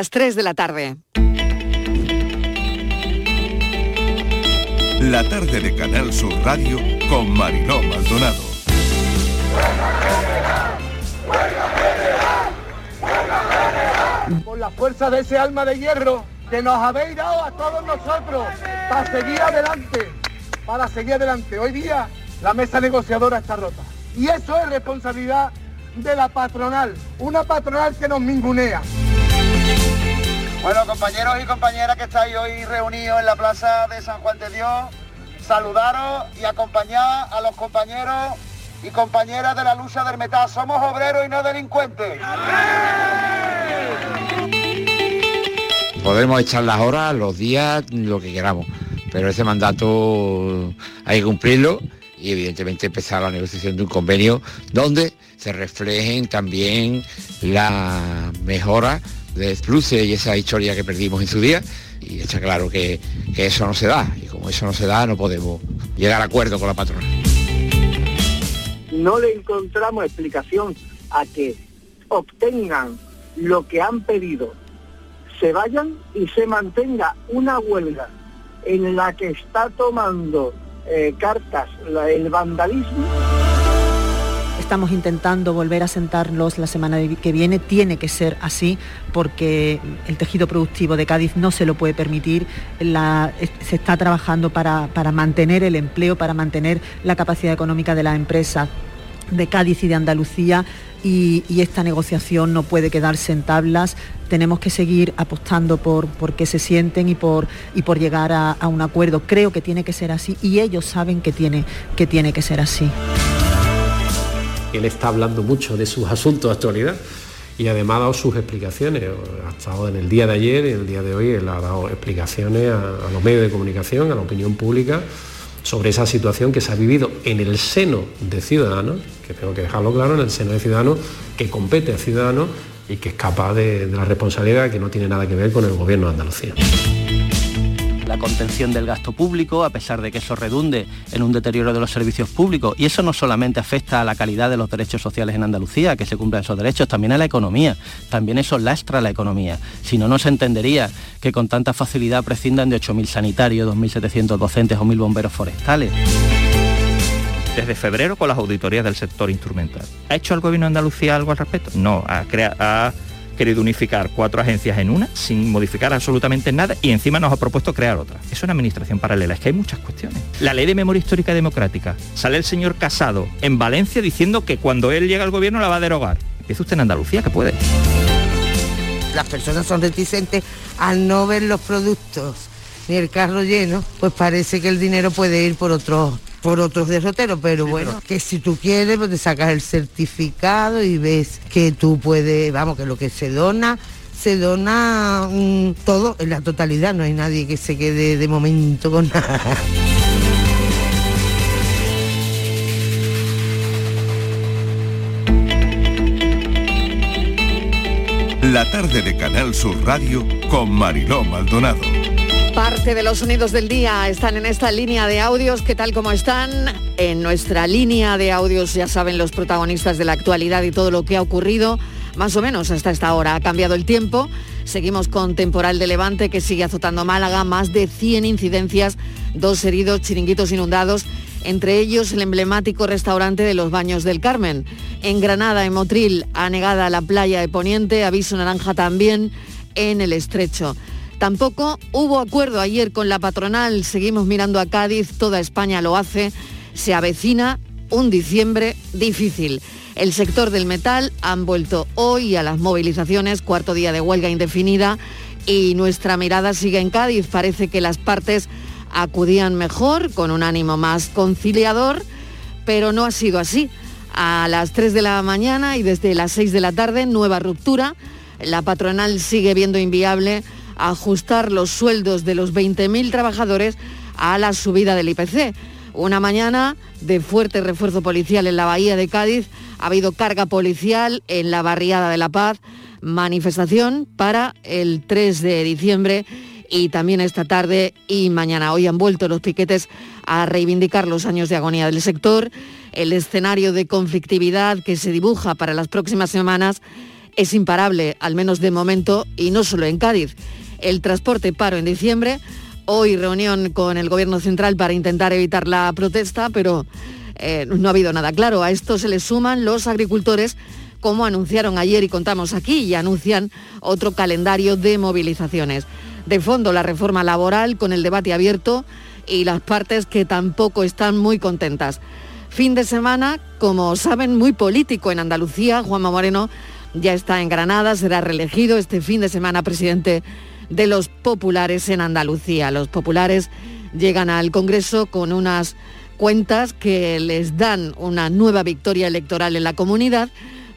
Las 3 de la tarde. La tarde de Canal Sur Radio con Mariló Maldonado. Por la fuerza de ese alma de hierro que nos habéis dado a todos nosotros para seguir adelante, para seguir adelante. Hoy día la mesa negociadora está rota. Y eso es responsabilidad de la patronal, una patronal que nos mingunea. Bueno, compañeros y compañeras que estáis hoy reunidos en la plaza de San Juan de Dios, saludaros y acompañar a los compañeros y compañeras de la lucha del metal. Somos obreros y no delincuentes. Podemos echar las horas, los días, lo que queramos, pero ese mandato hay que cumplirlo y evidentemente empezar la negociación de un convenio donde se reflejen también la mejora de Pluce y esa historia que perdimos en su día y está claro que, eso no se da y como eso no se da no podemos llegar a acuerdo con la patrona. No le encontramos explicación a que obtengan lo que han pedido, se vayan y se mantenga una huelga en la que está tomando eh, cartas el vandalismo. Estamos intentando volver a sentarlos la semana que viene. Tiene que ser así porque el tejido productivo de Cádiz no se lo puede permitir. Se está trabajando para, para mantener el empleo, para mantener la capacidad económica de la empresa de Cádiz y de Andalucía y, y esta negociación no puede quedarse en tablas. Tenemos que seguir apostando por, por que se sienten y por, y por llegar a, a un acuerdo. Creo que tiene que ser así y ellos saben que tiene que, tiene que ser así. Él está hablando mucho de sus asuntos de actualidad y además ha dado sus explicaciones. Ha estado en el día de ayer y en el día de hoy él ha dado explicaciones a, los medios de comunicación, a la opinión pública, sobre esa situación que se ha vivido en el seno de Ciudadanos, que tengo que dejarlo claro, en el seno de Ciudadanos, que compete a Ciudadanos y que escapa de, de la responsabilidad que no tiene nada que ver con el gobierno de Andalucía. La contención del gasto público, a pesar de que eso redunde en un deterioro de los servicios públicos. Y eso no solamente afecta a la calidad de los derechos sociales en Andalucía, que se cumplan esos derechos, también a la economía. También eso lastra la economía. Si no, no se entendería que con tanta facilidad prescindan de 8.000 sanitarios, 2.700 docentes o 1.000 bomberos forestales. desde febrero con las auditorías del sector instrumental. ¿Ha hecho el gobierno de Andalucía algo al respecto? No, ha, crea- ha querido unificar cuatro agencias en una sin modificar absolutamente nada y encima nos ha propuesto crear otra. Es una administración paralela, es que hay muchas cuestiones. La ley de memoria histórica democrática. Sale el señor Casado en Valencia diciendo que cuando él llega al gobierno la va a derogar. Empieza usted en Andalucía, que puede. las personas son reticentes al no ver los productos ni el carro lleno, pues parece que el dinero puede ir por otros por otros derroteros, pero bueno, que si tú quieres, pues te sacas el certificado y ves que tú puedes, vamos, que lo que se dona, se dona mm, todo en la totalidad, no hay nadie que se quede de momento con nada. La tarde de Canal Sur Radio con Mariló Maldonado. Parte de los sonidos del día están en esta línea de audios. ¿Qué tal como están? En nuestra línea de audios ya saben los protagonistas de la actualidad y todo lo que ha ocurrido. Más o menos hasta esta hora ha cambiado el tiempo. Seguimos con temporal de levante que sigue azotando Málaga. Más de 100 incidencias, dos heridos, chiringuitos inundados. Entre ellos el emblemático restaurante de los Baños del Carmen. En Granada, en Motril, anegada la playa de Poniente. Aviso naranja también en el Estrecho. Tampoco hubo acuerdo ayer con la patronal, seguimos mirando a Cádiz, toda España lo hace, se avecina un diciembre difícil. El sector del metal han vuelto hoy a las movilizaciones, cuarto día de huelga indefinida y nuestra mirada sigue en Cádiz. Parece que las partes acudían mejor, con un ánimo más conciliador, pero no ha sido así. A las 3 de la mañana y desde las 6 de la tarde, nueva ruptura. La patronal sigue viendo inviable ajustar los sueldos de los 20.000 trabajadores a la subida del IPC. Una mañana de fuerte refuerzo policial en la bahía de Cádiz, ha habido carga policial en la barriada de La Paz, manifestación para el 3 de diciembre y también esta tarde y mañana. Hoy han vuelto los piquetes a reivindicar los años de agonía del sector, el escenario de conflictividad que se dibuja para las próximas semanas es imparable, al menos de momento, y no solo en Cádiz. El transporte paro en diciembre, hoy reunión con el Gobierno Central para intentar evitar la protesta, pero eh, no ha habido nada claro. A esto se le suman los agricultores, como anunciaron ayer y contamos aquí, y anuncian otro calendario de movilizaciones. De fondo, la reforma laboral con el debate abierto y las partes que tampoco están muy contentas. Fin de semana, como saben, muy político en Andalucía. Juanma Moreno ya está en Granada, será reelegido este fin de semana presidente de los populares en Andalucía. Los populares llegan al Congreso con unas cuentas que les dan una nueva victoria electoral en la comunidad,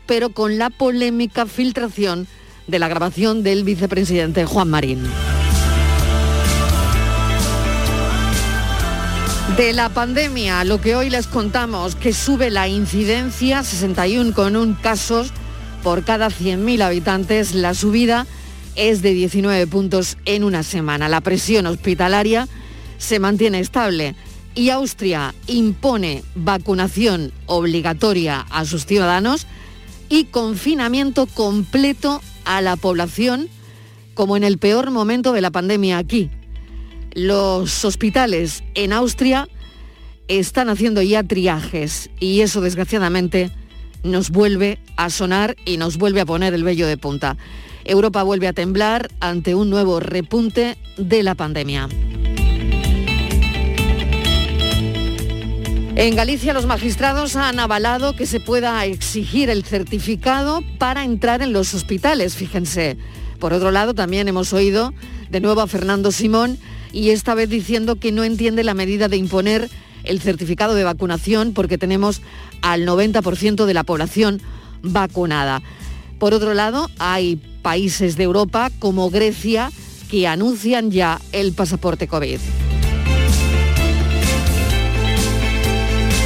pero con la polémica filtración de la grabación del vicepresidente Juan Marín. De la pandemia, lo que hoy les contamos, que sube la incidencia, 61 con un casos por cada 100.000 habitantes, la subida es de 19 puntos en una semana. La presión hospitalaria se mantiene estable y Austria impone vacunación obligatoria a sus ciudadanos y confinamiento completo a la población como en el peor momento de la pandemia aquí. Los hospitales en Austria están haciendo ya triajes y eso desgraciadamente nos vuelve a sonar y nos vuelve a poner el vello de punta. Europa vuelve a temblar ante un nuevo repunte de la pandemia. En Galicia los magistrados han avalado que se pueda exigir el certificado para entrar en los hospitales, fíjense. Por otro lado, también hemos oído de nuevo a Fernando Simón y esta vez diciendo que no entiende la medida de imponer el certificado de vacunación porque tenemos al 90% de la población vacunada. Por otro lado, hay países de Europa como Grecia que anuncian ya el pasaporte COVID.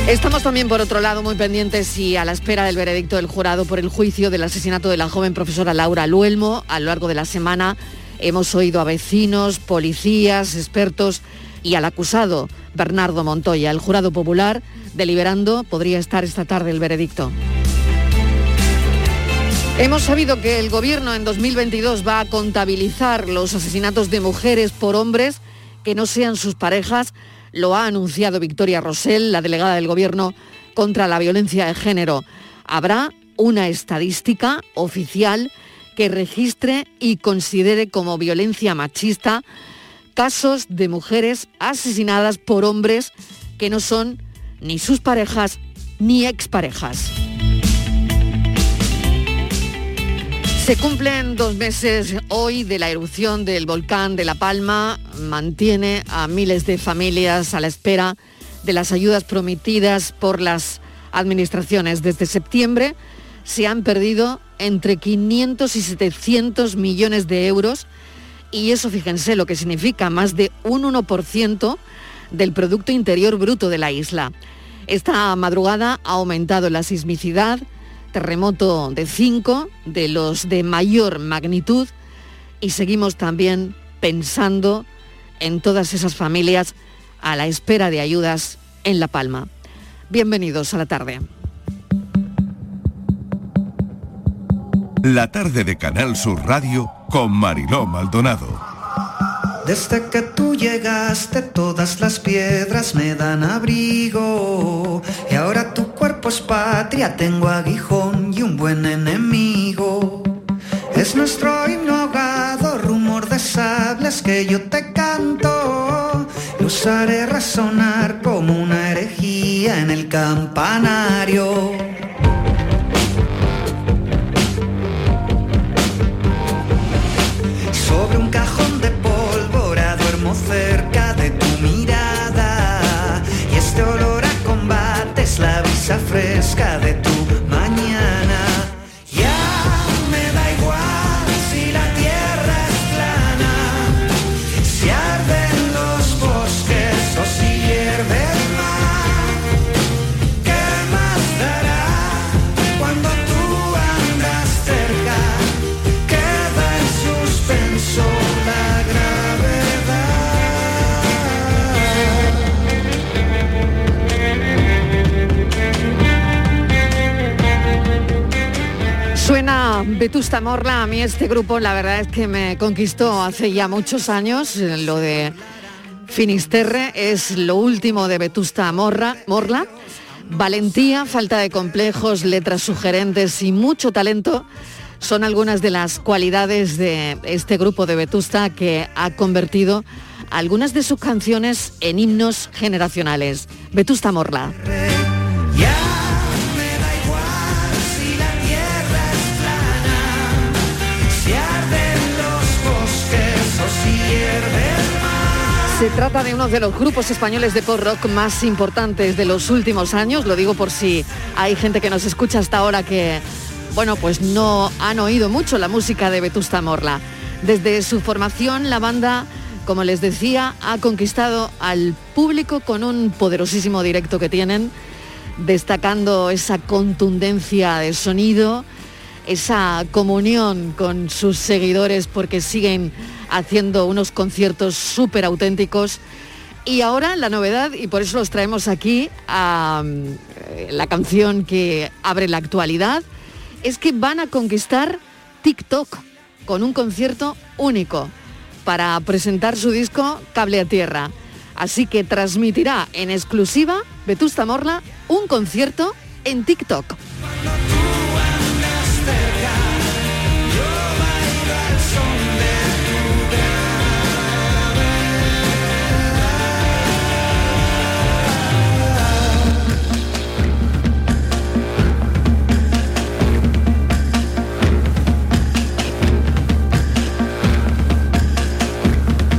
Estamos también, por otro lado, muy pendientes y a la espera del veredicto del jurado por el juicio del asesinato de la joven profesora Laura Luelmo. A lo largo de la semana hemos oído a vecinos, policías, expertos y al acusado, Bernardo Montoya. El jurado popular, deliberando, podría estar esta tarde el veredicto. Hemos sabido que el Gobierno en 2022 va a contabilizar los asesinatos de mujeres por hombres que no sean sus parejas. Lo ha anunciado Victoria Rosell, la delegada del Gobierno contra la violencia de género. Habrá una estadística oficial que registre y considere como violencia machista casos de mujeres asesinadas por hombres que no son ni sus parejas ni exparejas. Se cumplen dos meses hoy de la erupción del volcán de La Palma. Mantiene a miles de familias a la espera de las ayudas prometidas por las administraciones. Desde septiembre se han perdido entre 500 y 700 millones de euros y eso fíjense lo que significa más de un 1% del Producto Interior Bruto de la isla. Esta madrugada ha aumentado la sismicidad, terremoto de 5, de los de mayor magnitud, y seguimos también pensando en todas esas familias a la espera de ayudas en La Palma. Bienvenidos a la tarde. La tarde de Canal Sur Radio con Mariló Maldonado. Desde que tú llegaste todas las piedras me dan abrigo y ahora tu cuerpo es patria, tengo aguijón y un buen enemigo. Es nuestro himno ahogado, rumor de sables que yo te canto. Los haré resonar como una herejía en el campanario. Brisa fresca de Vetusta Morla, a mí este grupo la verdad es que me conquistó hace ya muchos años, lo de Finisterre es lo último de Vetusta Morra, Morla. Valentía, falta de complejos, letras sugerentes y mucho talento son algunas de las cualidades de este grupo de Vetusta que ha convertido algunas de sus canciones en himnos generacionales. Vetusta Morla. Se trata de uno de los grupos españoles de pop rock más importantes de los últimos años, lo digo por si hay gente que nos escucha hasta ahora que, bueno, pues no han oído mucho la música de Vetusta Morla. Desde su formación, la banda, como les decía, ha conquistado al público con un poderosísimo directo que tienen, destacando esa contundencia de sonido, esa comunión con sus seguidores porque siguen haciendo unos conciertos súper auténticos. Y ahora la novedad, y por eso los traemos aquí a mm, la canción que abre la actualidad, es que van a conquistar TikTok con un concierto único para presentar su disco Cable a Tierra. Así que transmitirá en exclusiva Vetusta Morla un concierto en TikTok.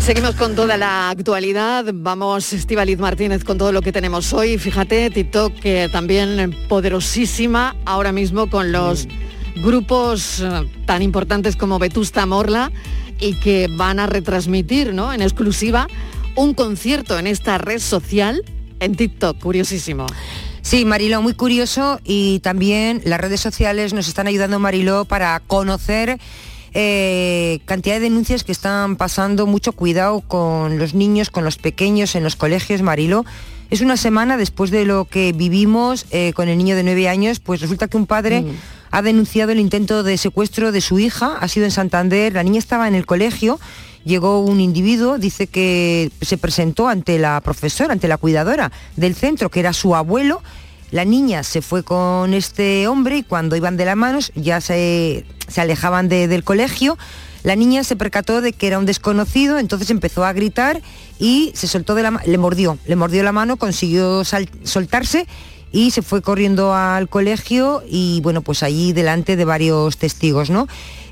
Seguimos con toda la actualidad. Vamos, Estivaliz Martínez, con todo lo que tenemos hoy. Fíjate, TikTok que también poderosísima ahora mismo con los grupos eh, tan importantes como Vetusta Morla y que van a retransmitir ¿no? en exclusiva un concierto en esta red social en TikTok. Curiosísimo. Sí, Mariló, muy curioso y también las redes sociales nos están ayudando, Mariló, para conocer eh, cantidad de denuncias que están pasando, mucho cuidado con los niños, con los pequeños en los colegios, Marilo. Es una semana después de lo que vivimos eh, con el niño de nueve años, pues resulta que un padre mm. ha denunciado el intento de secuestro de su hija, ha sido en Santander, la niña estaba en el colegio, llegó un individuo, dice que se presentó ante la profesora, ante la cuidadora del centro, que era su abuelo, la niña se fue con este hombre y cuando iban de las manos ya se, alejaban del colegio. La niña se percató de que era un desconocido, entonces empezó a gritar y se soltó de la le mordió, le mordió la mano, consiguió soltarse y se fue corriendo al colegio y bueno, pues allí delante de varios testigos, ¿no?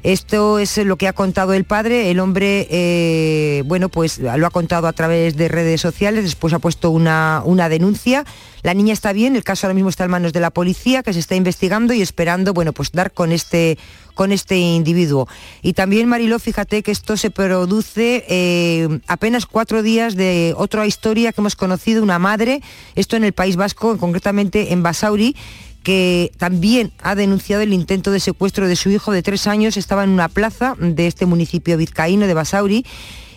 Esto es lo que ha contado el padre. El hombre, eh, bueno, pues lo ha contado a través de redes sociales, después ha puesto una, una denuncia. La niña está bien, el caso ahora mismo está en manos de la policía, que se está investigando y esperando, bueno, pues dar con este con este individuo. Y también, Mariló, fíjate que esto se produce eh, apenas cuatro días de otra historia que hemos conocido, una madre, esto en el País Vasco, concretamente en Basauri, que también ha denunciado el intento de secuestro de su hijo de tres años, estaba en una plaza de este municipio vizcaíno de Basauri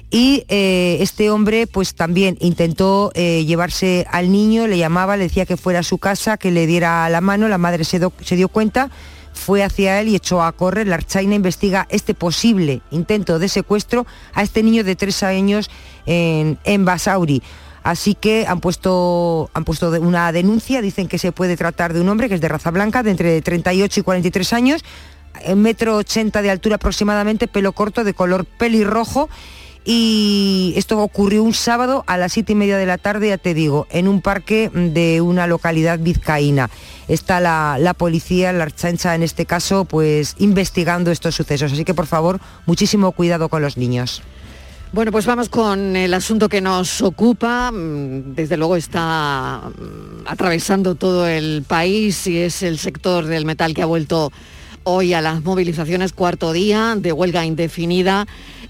y eh, este hombre pues también intentó eh, llevarse al niño, le llamaba, le decía que fuera a su casa, que le diera la mano, la madre se, se dio cuenta, fue hacia él y echó a correr. La Archaina investiga este posible intento de secuestro a este niño de tres años en, en Basauri. Así que han puesto, han puesto una denuncia, dicen que se puede tratar de un hombre que es de raza blanca, de entre 38 y 43 años, metro 80 de altura aproximadamente, pelo corto, de color pelirrojo. Y esto ocurrió un sábado a las siete y media de la tarde, ya te digo, en un parque de una localidad vizcaína. Está la, la policía, la archancha en este caso, pues investigando estos sucesos. Así que por favor, muchísimo cuidado con los niños. Bueno, pues vamos con el asunto que nos ocupa. Mm, desde luego está mm, atravesando todo el país y es el sector del metal que ha vuelto hoy a las movilizaciones, cuarto día de huelga indefinida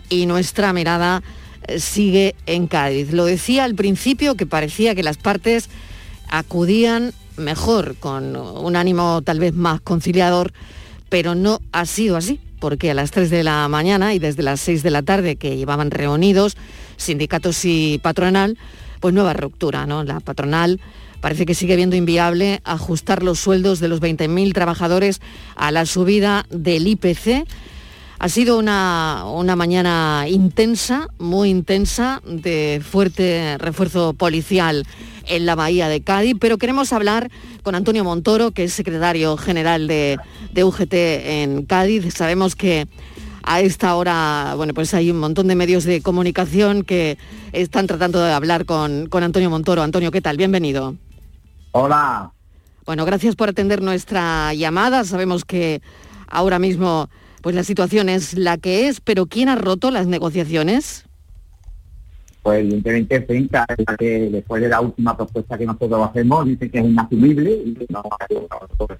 y nuestra mirada eh, sigue en Cádiz. Lo decía al principio que parecía que las partes acudían mejor, con un ánimo tal vez más conciliador, pero no ha sido así porque a las 3 de la mañana y desde las 6 de la tarde que llevaban reunidos sindicatos y patronal, pues nueva ruptura, ¿no? La patronal parece que sigue viendo inviable ajustar los sueldos de los 20.000 trabajadores a la subida del IPC. Ha sido una, una, mañana intensa, muy intensa, de fuerte refuerzo policial en la Bahía de Cádiz, pero queremos hablar con Antonio Montoro, que es secretario general de, de UGT en Cádiz. Sabemos que a esta hora, bueno, pues hay un montón de medios de comunicación que están tratando de hablar con, con Antonio Montoro. Antonio, ¿qué tal? Bienvenido. Hola. Bueno, gracias por atender nuestra llamada. Sabemos que ahora mismo pues la situación es la que es, pero ¿quién ha roto las negociaciones? Pues evidentemente Finca es la que después de la última propuesta que nosotros hacemos dice que es inasumible y que no va a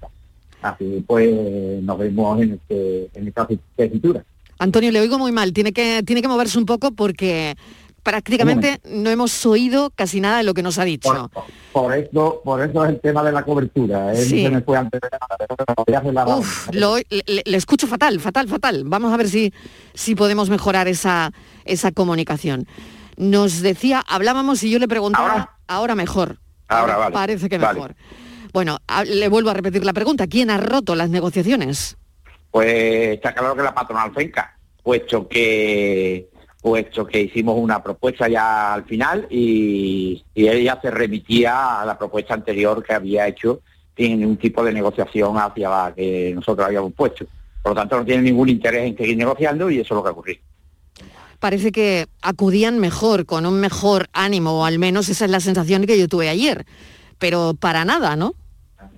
Así pues nos vemos en, este, en esta tesitura. Antonio, le oigo muy mal, tiene que, tiene que moverse un poco porque prácticamente no hemos oído casi nada de lo que nos ha dicho. Por, eso, por eso es el tema de la cobertura. ¿eh? Sí. Se me fue antes de la- Uf, lo- le, le escucho fatal, fatal, fatal. Vamos a ver si, si podemos mejorar esa, esa comunicación. Nos decía, hablábamos y yo le preguntaba, ahora, mejor. Ahora, vale. Parece que Vale. mejor. Bueno, a- le vuelvo a repetir la pregunta. ¿Quién ha roto las negociaciones? Pues está claro que la patronal FENCA, puesto que puesto que hicimos una propuesta ya al final y, y ella se remitía a la propuesta anterior que había hecho sin un tipo de negociación hacia la que nosotros habíamos puesto. Por lo tanto, no tiene ningún interés en seguir negociando y eso es lo que ocurrió. Parece que acudían mejor, con un mejor ánimo, o al menos esa es la sensación que yo tuve ayer. Pero para nada, ¿no?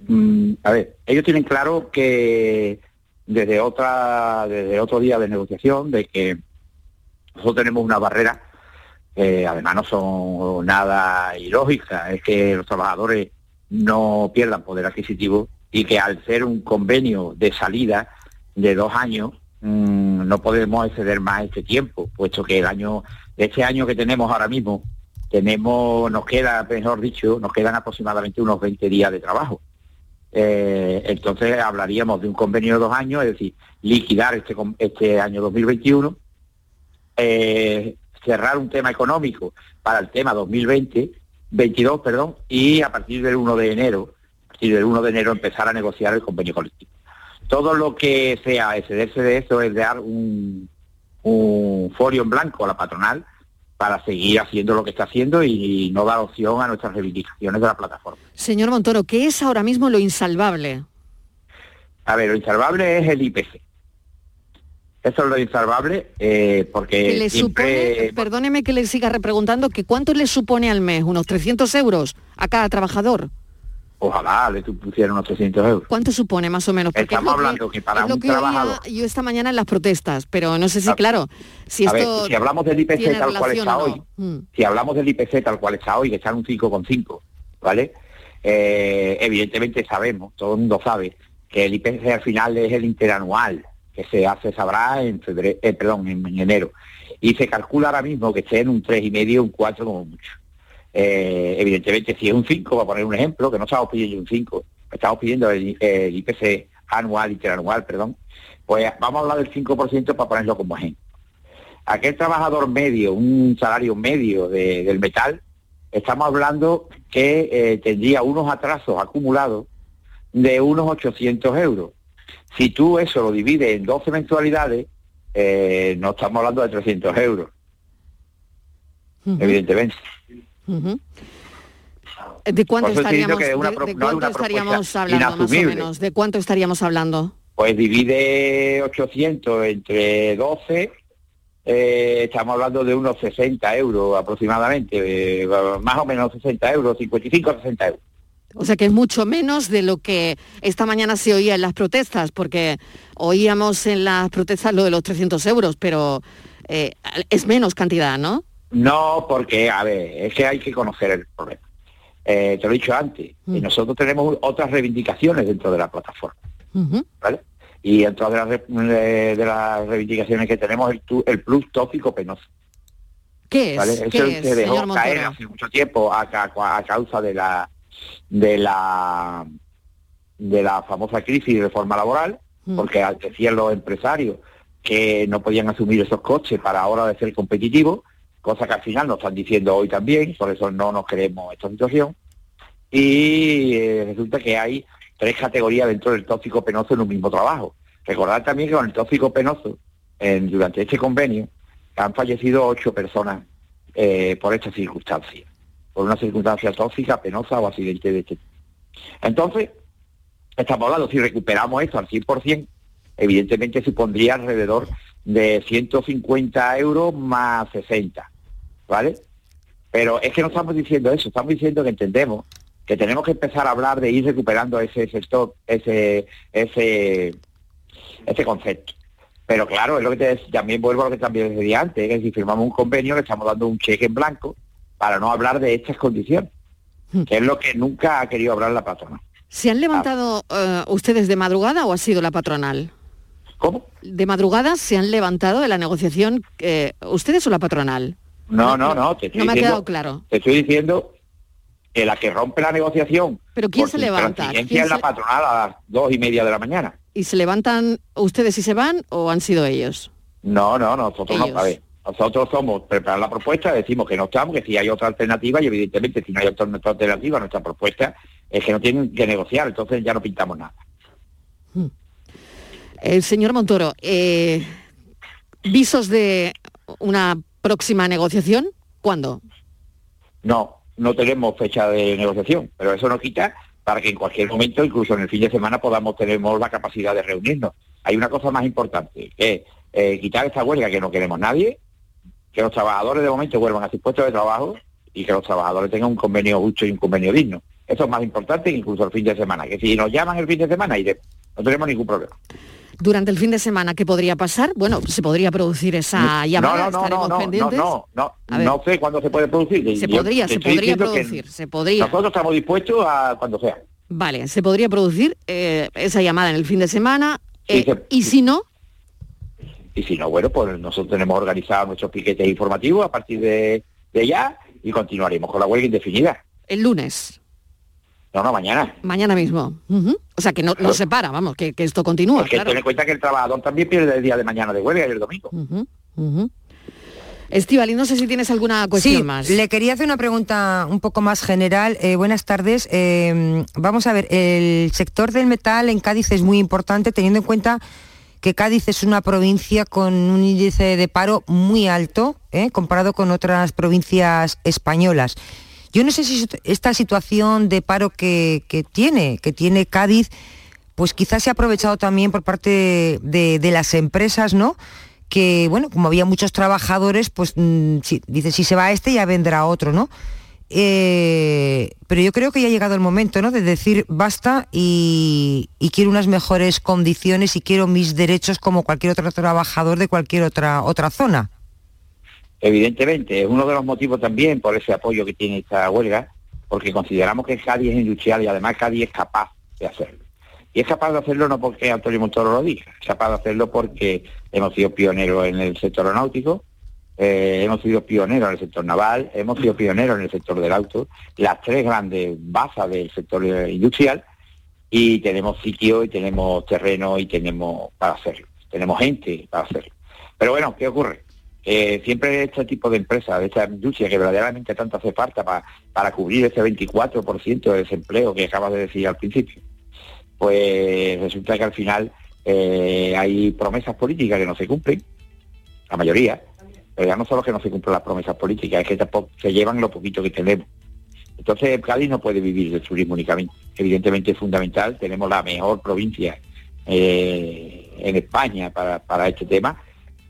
Mm, a ver, ellos tienen claro que desde otra desde otro día de negociación de que nosotros tenemos una barrera que además no son nada ilógica, es que los trabajadores no pierdan poder adquisitivo y que al ser un convenio de salida de dos años mm, no podemos exceder más este tiempo, puesto que el año, este año que tenemos ahora mismo, tenemos, nos queda, mejor dicho, nos quedan aproximadamente unos 20 días de trabajo. Eh, entonces hablaríamos de un convenio de dos años, es decir, liquidar este, este año 2021, eh, cerrar un tema económico para el tema 2020, 22, perdón, y a partir del 1 de enero, a partir del 1 de enero empezar a negociar el convenio colectivo. Todo lo que sea excederse de eso es dar un, un folio en blanco a la patronal para seguir haciendo lo que está haciendo y no dar opción a nuestras reivindicaciones de la plataforma. Señor Montoro, ¿qué es ahora mismo lo insalvable? A ver, lo insalvable es el IPC. Eso es lo insalvable eh, porque Que le siempre... supone, perdóneme que le siga repreguntando, que ¿cuánto le supone al mes? ¿Unos 300 euros a cada trabajador? Ojalá le pusieran unos 300 euros. ¿Cuánto supone más o menos? Porque es Estamos que- hablando que para es un que trabajador... yo esta mañana en las protestas, pero no sé si, claro, si a ver, si hablamos del IPC tal cual está hoy. Mm. si hablamos del IPC tal cual está hoy, que está en un 5,5, ¿vale? Eh, evidentemente sabemos, todo el mundo sabe, que el IPC al final es el interanual, que se hace, sabrá, en febrero, eh, perdón, en, en enero. Y se calcula ahora mismo que esté en un 3,5, un 4 como mucho. Eh, evidentemente, si es un 5, para poner un ejemplo, que no estamos pidiendo un 5, estamos pidiendo el, el IPC anual, interanual, perdón, pues vamos a hablar del 5% para ponerlo como ejemplo aquel trabajador medio, un salario medio de- del metal, estamos hablando que eh, tendría unos atrasos acumulados de unos 800 euros. Si tú eso lo divides en 12 mensualidades, eh, no estamos hablando de 300 euros, evidentemente. ¿De cuánto estaríamos, una de- de no cuánto hablando más o inasumible. menos? ¿De cuánto estaríamos hablando? Pues divide 800 entre 12, eh, estamos hablando de unos 60 euros aproximadamente, eh, más o menos 60 euros, 55 a 60 euros. O sea que es mucho menos de lo que esta mañana se oía en las protestas, porque oíamos en las protestas lo de los 300 euros, pero eh, es menos cantidad, ¿no? No, porque, a ver, es que hay que conocer el problema. Eh, te lo he dicho antes, y nosotros tenemos otras reivindicaciones dentro de la plataforma. ¿vale? Y dentro de de, de las reivindicaciones que tenemos, el, el plus tóxico penoso. ¿Qué es? ¿vale? Eso ¿Qué se es, dejó caer hace mucho tiempo a, a causa de la de la de la famosa crisis de reforma laboral, Mm. porque decían los empresarios que no podían asumir esos costes para ahora de ser competitivos, cosa que al final nos están diciendo hoy también, por eso no nos queremos esta situación. y eh, resulta que hay tres categorías dentro del tóxico penoso en un mismo trabajo. Recordar también que con el tóxico penoso, en- durante este convenio, han fallecido ocho personas eh, por esta circunstancia, por una circunstancia tóxica, penosa o accidente de este tipo. Entonces, estamos hablando, si recuperamos esto al 100%, evidentemente supondría alrededor de 150 euros más 60, ¿vale? Pero es que no estamos diciendo eso, estamos diciendo que entendemos que tenemos que empezar a hablar de ir recuperando ese sector, ese, ese, ese concepto. Pero claro, es lo que te, también vuelvo a lo que también decía antes, que si firmamos un convenio le estamos dando un cheque en blanco para no hablar de estas condiciones, que es lo que nunca ha querido hablar la patrona. ¿Se han levantado eh, ustedes de madrugada o ha sido la patronal? ¿Cómo? ¿De madrugada se han levantado de la negociación eh, ustedes o la patronal? No, no, no, te estoy No me ha diciendo- quedado claro. Te estoy diciendo que la que rompe la negociación ¿Pero quién se levanta? ¿Quién es la patronal a las dos y media de la mañana. ¿Y se levantan ustedes y se van o han sido ellos? No, no, nosotros Ellos. no, a ver, nosotros somos preparar la propuesta, decimos que no estamos, que si hay otra alternativa y evidentemente si no hay otra otra alternativa, nuestra propuesta es que no tienen que negociar, entonces ya no pintamos nada. El señor Montoro, eh, ¿visos de una próxima negociación? ¿Cuándo? No, no tenemos fecha de negociación, pero eso no quita para que en cualquier momento, incluso en el fin de semana, podamos tener la capacidad de reunirnos. Hay una cosa más importante, que es eh, quitar esta huelga que no queremos nadie, que los trabajadores de momento vuelvan a sus puestos de trabajo y que los trabajadores tengan un convenio justo y un convenio digno. Eso es más importante que incluso el fin de semana, que si nos llaman el fin de semana iremos, no tenemos ningún problema. Durante el fin de semana, ¿qué podría pasar? Bueno, se podría producir esa llamada, no, no, estaremos no, no, pendientes. no, no, ver. no sé cuándo se puede producir. Se Yo podría, se podría que producir, se podría. Nosotros estamos dispuestos a cuando sea. Vale, se podría producir eh, esa llamada en el fin de semana. Sí, eh, se- y si no, Y si no, bueno, pues nosotros tenemos organizados nuestros piquetes informativos a partir de, de ya y continuaremos con la huelga indefinida. el lunes, No, no, mañana. mañana mismo. O sea, que no, no se para, vamos, que, que esto continúa, Porque claro. ten en cuenta que el trabajador también pierde el día de mañana de huelga y el domingo. Ujú, ujú. Estíbaliz, no sé si tienes alguna cuestión Sí, más. le quería hacer una pregunta un poco más general. Eh, buenas tardes. Eh, vamos a ver, el sector del metal en Cádiz es muy importante teniendo en cuenta que Cádiz es una provincia con un índice de paro muy alto eh, comparado con otras provincias españolas. Yo no sé si esta situación de paro que, tiene, que tiene Cádiz, pues quizás se ha aprovechado también por parte de, las empresas, ¿no? Que, bueno, como había muchos trabajadores, pues mm, si- dice, si se va este ya vendrá otro, ¿no? Eh, pero yo creo que ya ha llegado el momento, ¿no? De decir basta y, y quiero unas mejores condiciones y quiero mis derechos como cualquier otro trabajador de cualquier otra otra zona. Evidentemente, es uno de los motivos también por ese apoyo que tiene esta huelga, porque consideramos que Cádiz es industrial y además Cádiz es capaz de hacerlo. Y es capaz de hacerlo no porque Antonio Montoro lo diga, es capaz de hacerlo porque hemos sido pioneros en el sector aeronáutico, eh, hemos sido pioneros en el sector naval, hemos sido pioneros en el sector del auto, las tres grandes bazas del sector eh, industrial, y tenemos sitio y tenemos terreno y tenemos para hacerlo, tenemos gente para hacerlo. Pero bueno, ¿qué ocurre? Eh, siempre este tipo de empresas, de esta industria que verdaderamente tanto hace falta pa- para cubrir ese 24% de desempleo que acabas de decir al principio, pues resulta que al final eh, hay promesas políticas que no se cumplen, la mayoría, pero ya no solo que no se cumplen las promesas políticas, es que tampoco se llevan lo poquito que tenemos. Entonces Cádiz no puede vivir del turismo únicamente. Evidentemente es fundamental, tenemos la mejor provincia eh, en España para, para este tema,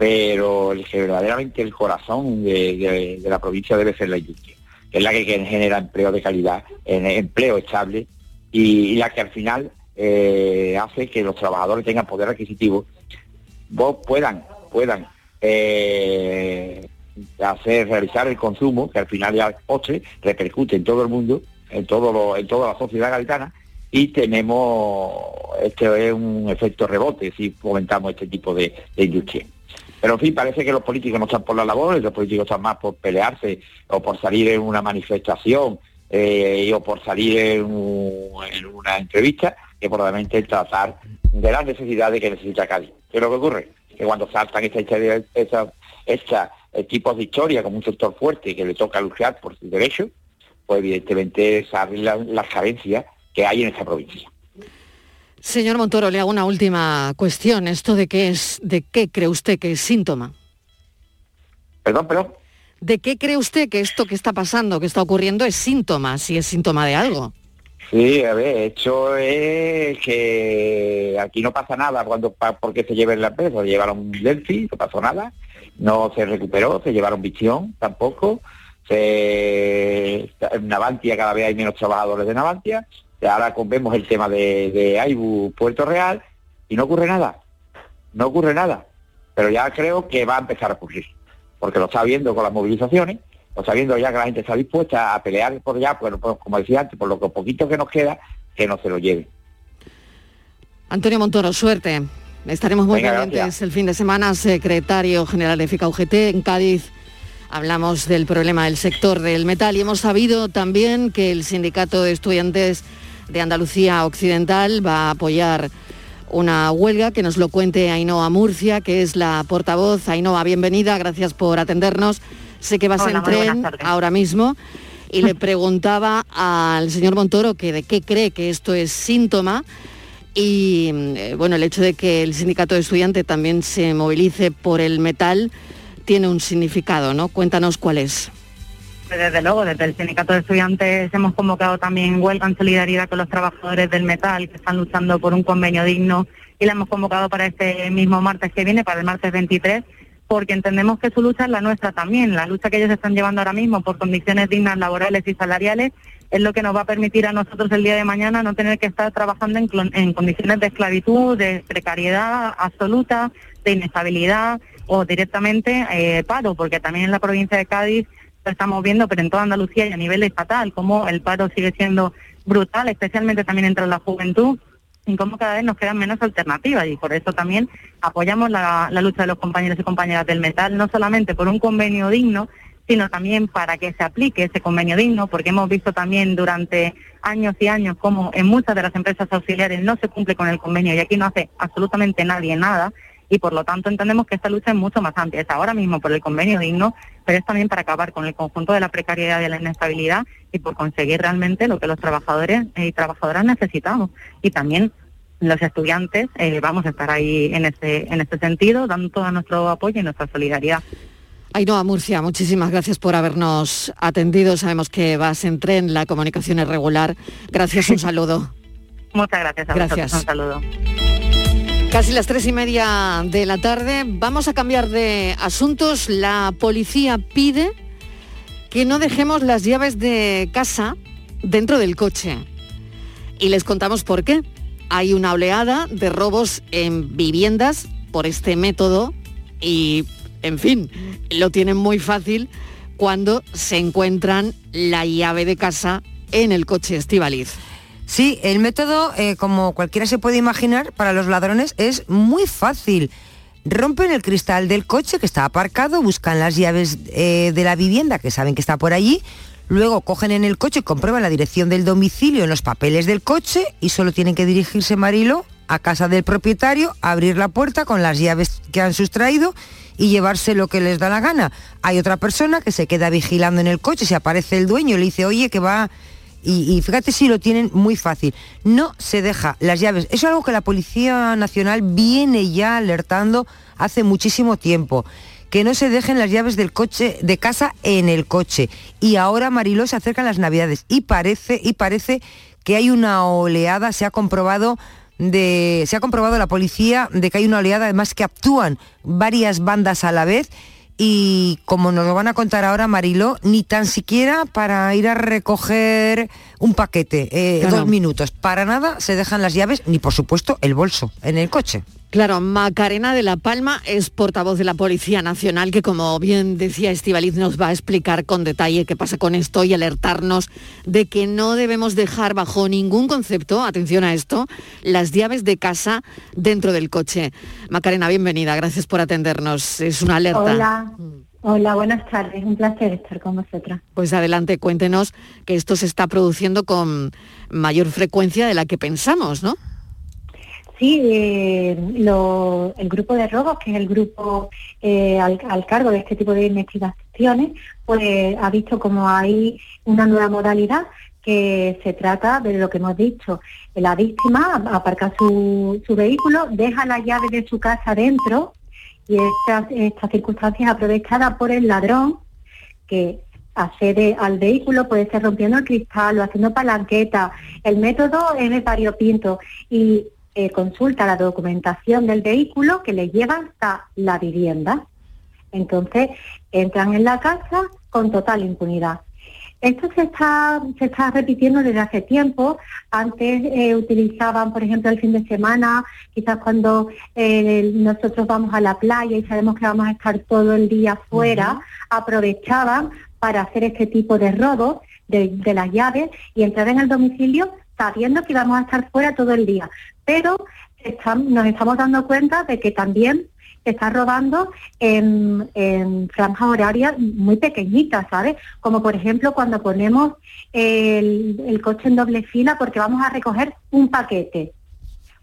pero el que verdaderamente el corazón de, la provincia debe ser la industria, que es la que, genera empleo de calidad, empleo estable y, la que al final eh, hace que los trabajadores tengan poder adquisitivo, puedan, puedan eh, hacer realizar el consumo, que al final ya postre repercute en todo el mundo, en todo lo- en toda la sociedad gaditana, y tenemos este es un efecto rebote si fomentamos este tipo de industria. Pero en fin, parece que los políticos no están por la labor, los políticos están más por pelearse o por salir en una manifestación eh, o por salir en, un- en una entrevista que probablemente tratar de las necesidades que necesita Cádiz. ¿Qué es lo que ocurre? Que cuando saltan esta, esta, eh, tipos de historia como un sector fuerte que le toca luchar por sus derechos, pues evidentemente saben la- las carencias que hay en esta provincia. Señor Montoro, le hago una última cuestión. ¿Esto de qué es, de qué cree usted que es síntoma? Perdón, perdón. ¿De qué cree usted que esto que está pasando, que está ocurriendo, es síntoma? Si es síntoma de algo. Sí, a ver, hecho es que aquí no pasa nada cuando porque se lleven la empresa, se llevaron Delphi, no pasó nada, no se recuperó, se llevaron Visión tampoco, se en Navantia cada vez hay menos trabajadores de Navantia, ahora vemos el tema de, de Aibu Puerto Real y no ocurre nada, no ocurre nada, pero ya creo que va a empezar a ocurrir, porque lo está viendo con las movilizaciones, lo está viendo ya que la gente está dispuesta a pelear por ya, bueno, pues, como decía antes, por lo que poquito que nos queda, que no se lo lleve. Antonio Montoro, suerte. Estaremos muy Venga, pendientes gracias. el fin de semana, secretario general de FICA UGT en Cádiz. Hablamos del problema del sector del metal y hemos sabido también que el Sindicato de Estudiantes de Andalucía Occidental va a apoyar una huelga, que nos lo cuente Ainhoa Murcia, que es la portavoz. Ainhoa, bienvenida, gracias por atendernos. Sé que vas Hola, en tren ahora mismo y le preguntaba al señor Montoro que de qué cree que esto es síntoma y eh, bueno, el hecho de que el sindicato de estudiantes también se movilice por el metal tiene un significado, ¿no? Cuéntanos cuál es. Desde luego, desde el Sindicato de Estudiantes hemos convocado también huelga en solidaridad con los trabajadores del metal que están luchando por un convenio digno y la hemos convocado para este mismo martes que viene, para el martes 23, porque entendemos que su lucha es la nuestra también. La lucha que ellos están llevando ahora mismo por condiciones dignas laborales y salariales es lo que nos va a permitir a nosotros el día de mañana no tener que estar trabajando en, en condiciones de esclavitud, de precariedad absoluta, de inestabilidad o directamente eh, paro, porque también en la provincia de Cádiz estamos viendo, pero en toda Andalucía y a nivel estatal, cómo el paro sigue siendo brutal, especialmente también entre la juventud y cómo cada vez nos quedan menos alternativas y por eso también apoyamos la, lucha de los compañeros y compañeras del metal, no solamente por un convenio digno, sino también para que se aplique ese convenio digno, porque hemos visto también durante años y años cómo en muchas de las empresas auxiliares no se cumple con el convenio y aquí no hace absolutamente nadie nada y por lo tanto entendemos que esta lucha es mucho más amplia. Es ahora mismo por el convenio digno, pero es también para acabar con el conjunto de la precariedad y de la inestabilidad y por conseguir realmente lo que los trabajadores y trabajadoras necesitamos. Y también los estudiantes eh, vamos a estar ahí en este, en este sentido, dando todo nuestro apoyo y nuestra solidaridad. Ainhoa Murcia, muchísimas gracias por habernos atendido. Sabemos que vas en tren, la comunicación es regular. Gracias, un saludo. Muchas gracias a Gracias. vosotros. Un saludo. Casi las tres y media de la tarde. Vamos a cambiar de asuntos. La policía pide que no dejemos las llaves de casa dentro del coche. Y les contamos por qué. Hay una oleada de robos en viviendas por este método y, en fin, lo tienen muy fácil cuando se encuentran la llave de casa en el coche estivaliz. Sí, el método, eh, como cualquiera se puede imaginar, para los ladrones es muy fácil. Rompen el cristal del coche que está aparcado, buscan las llaves eh, de la vivienda que saben que está por allí, luego cogen en el coche, comprueban la dirección del domicilio en los papeles del coche y solo tienen que dirigirse, Marilo, a casa del propietario, abrir la puerta con las llaves que han sustraído y llevarse lo que les da la gana. Hay otra persona que se queda vigilando en el coche, si aparece el dueño y le dice, oye, que va y, fíjate si lo tienen muy fácil. No se deja las llaves. Eso es algo que la Policía Nacional viene ya alertando hace muchísimo tiempo. Que no se dejen las llaves del coche, de casa en el coche. Y ahora Mariló se acercan las navidades. Y parece, y parece que hay una oleada, se ha comprobado de. Se ha comprobado la policía de que hay una oleada, además que actúan varias bandas a la vez y como nos lo van a contar ahora Mariló, ni tan siquiera para ir a recoger un paquete, eh, dos minutos, para nada se dejan las llaves, ni por supuesto el bolso en el coche. Claro, Macarena de la Palma es portavoz de la Policía Nacional, que como bien decía Estivaliz, nos va a explicar con detalle qué pasa con esto y alertarnos de que no debemos dejar bajo ningún concepto, atención a esto, las llaves de casa dentro del coche. Macarena, bienvenida, gracias por atendernos. Es una alerta. Hola, hola, buenas tardes. Un placer estar con vosotras. Pues adelante, cuéntenos que esto se está produciendo con mayor frecuencia de la que pensamos, ¿no? Sí, eh, el grupo de robos, que es el grupo eh, al, cargo de este tipo de investigaciones, pues ha visto como hay una nueva modalidad que se trata de lo que hemos dicho. La víctima aparca su, su vehículo, deja la llave de su casa dentro y esta, esta circunstancia es aprovechada por el ladrón que accede al vehículo, puede ser rompiendo el cristal o haciendo palanqueta. El método es de variopinto y eh, consulta la documentación del vehículo que le lleva hasta la vivienda. Entonces, entran en la casa con total impunidad. Esto se está, se está repitiendo desde hace tiempo. Antes eh, utilizaban, por ejemplo, el fin de semana, quizás cuando eh, nosotros vamos a la playa y sabemos que vamos a estar todo el día fuera, aprovechaban para hacer este tipo de robos de, de las llaves y entrar en el domicilio sabiendo que íbamos a estar fuera todo el día. Pero nos estamos dando cuenta de que también se está robando en, franjas horarias muy pequeñitas, ¿sabes? Como por ejemplo cuando ponemos el, coche en doble fila porque vamos a recoger un paquete.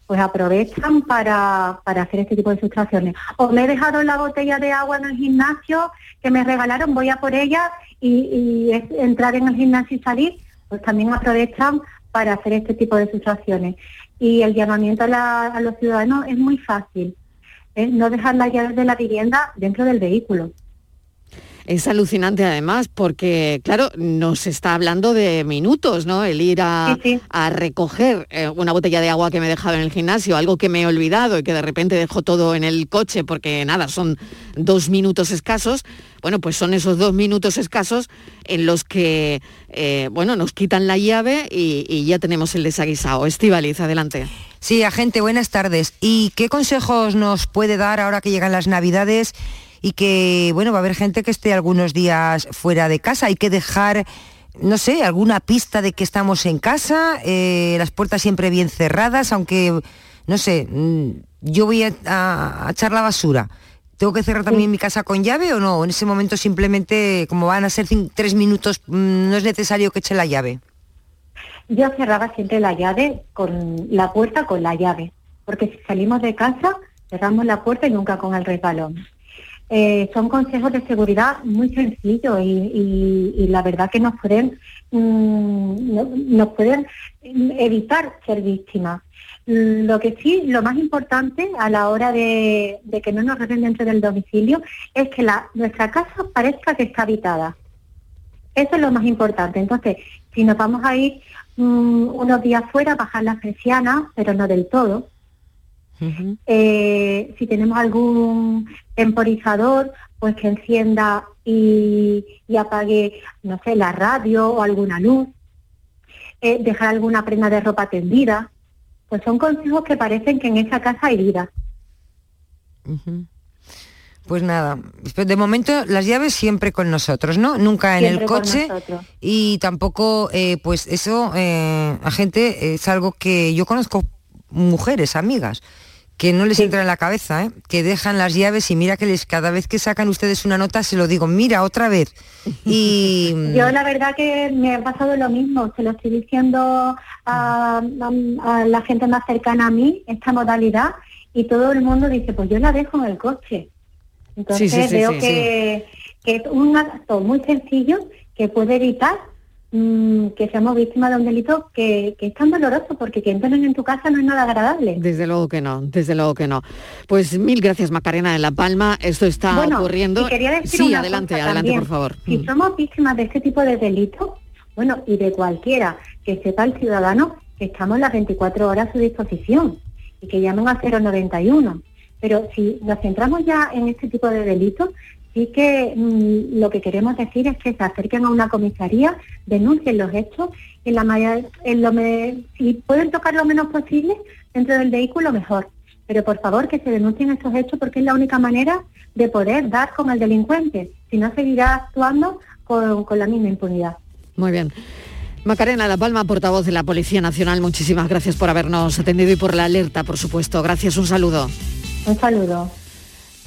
Pues aprovechan para, para hacer este tipo de sustracciones. O me he dejado la botella de agua en el gimnasio que me regalaron, voy a por ella y, y entrar en el gimnasio y salir, pues también aprovechan para hacer este tipo de sustracciones. Y el llamamiento a, la- a los ciudadanos es muy fácil. ¿eh? No dejar las llaves de la vivienda dentro del vehículo. Es alucinante además porque, claro, nos está hablando de minutos, ¿no? El ir a, a recoger eh, una botella de agua que me he dejado en el gimnasio, algo que me he olvidado y que de repente dejo todo en el coche porque nada, son dos minutos escasos. Bueno, pues son esos dos minutos escasos en los que, eh, bueno, nos quitan la llave y, y ya tenemos el desaguisado. Estivaliz, adelante. Sí, agente, buenas tardes. ¿Y qué consejos nos puede dar ahora que llegan las Navidades y que, bueno, va a haber gente que esté algunos días fuera de casa? Hay que dejar, no sé, alguna pista de que estamos en casa, eh, las puertas siempre bien cerradas, aunque, no sé, mm, yo voy a, a- a echar la basura. ¿Tengo que cerrar también mi casa con llave o no? En ese momento simplemente, como van a ser tres minutos, mm, no es necesario que eche la llave. Yo cerraba siempre la llave con la puerta con la llave, porque si salimos de casa cerramos la puerta y nunca con el resbalón. Eh, son consejos de seguridad muy sencillos y, la verdad que nos pueden mm, no- nos pueden evitar ser víctimas. Lo que sí, lo más importante a la hora de, que no nos roben dentro del domicilio es que la, nuestra casa parezca que está habitada. Eso es lo más importante. Entonces, si nos vamos a ir mm, unos días fuera, bajar las persianas, pero no del todo. Eh, si tenemos algún temporizador, pues que encienda y, y apague, no sé, la radio o alguna luz. Eh, dejar alguna prenda de ropa tendida. Pues son consejos que parecen que en esa casa hay vida. Pues nada, pues de momento las llaves siempre con nosotros, ¿no? Nunca en Siempre el coche y tampoco, eh, pues eso, eh, a gente es algo que yo conozco mujeres, amigas, que no les entra en la cabeza, ¿eh? que dejan las llaves y mira que les cada vez que sacan ustedes una nota se lo digo, mira otra vez. Y Yo la verdad que me ha pasado lo mismo, se lo estoy diciendo a, a- a la gente más cercana a mí, esta modalidad, y todo el mundo dice, pues yo la dejo en el coche. Entonces Sí, sí, sí, veo que, que es un acto muy sencillo que puede evitar mm, que seamos víctimas de un delito que, que es tan doloroso, porque que entren en tu casa no es nada agradable. Desde luego que no, desde luego que no. Pues mil gracias Macarena de La Palma, esto está Bueno, ocurriendo. y quería decir sí, una adelante, cosa adelante también. por favor. Si Mm. somos víctimas de este tipo de delitos, bueno, y de cualquiera, que sepa el ciudadano que estamos las 24 horas a su disposición y que llamen al 091. Pero si nos centramos ya en este tipo de delitos, sí que mm, lo que queremos decir es que se acerquen a una comisaría, denuncien los hechos, en la mayor, en lo me- si pueden tocar lo menos posible dentro del vehículo, mejor. Pero por favor que se denuncien estos hechos porque es la única manera de poder dar con el delincuente. Si no, seguirá actuando con, con la misma impunidad. Muy bien. Macarena La Palma, portavoz de la Policía Nacional, muchísimas gracias por habernos atendido y por la alerta, por supuesto. Gracias, un saludo. Un saludo.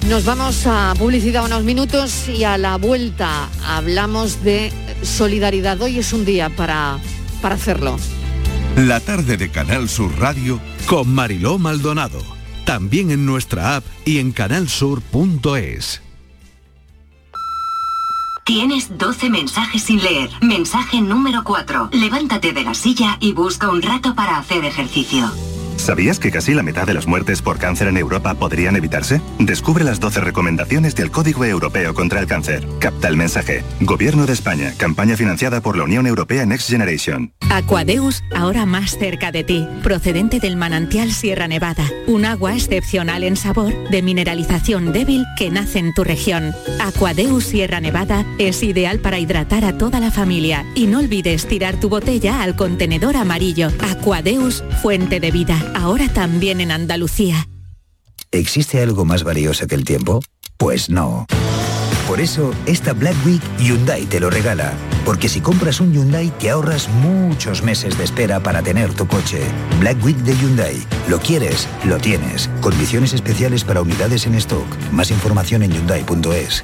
Nos vamos a publicidad unos minutos y a la vuelta hablamos de solidaridad. Hoy es un día para, para hacerlo. La tarde de Canal Sur Radio con Mariló Maldonado. También en nuestra app y en canalsur.es. Tienes 12 mensajes sin leer. Mensaje número 4. Levántate de la silla y busca un rato para hacer ejercicio. ¿Sabías que casi la mitad de las muertes por cáncer en Europa podrían evitarse? Descubre las 12 recomendaciones del Código Europeo contra el Cáncer. Capta el mensaje. Gobierno de España. Campaña financiada por la Unión Europea Next Generation. Aquadeus, ahora más cerca de ti, procedente del manantial Sierra Nevada, un agua excepcional en sabor, de mineralización débil que nace en tu región. Aquadeus Sierra Nevada es ideal para hidratar a toda la familia y no olvides tirar tu botella al contenedor amarillo. Aquadeus, fuente de vida, ahora también en Andalucía. ¿Existe algo más valioso que el tiempo? Pues no. Por eso, esta Black Week Hyundai te lo regala. Porque si compras un Hyundai te ahorras muchos meses de espera para tener tu coche. Black Week de Hyundai. Lo quieres, lo tienes. Condiciones especiales para unidades en stock. Más información en hyundai.es.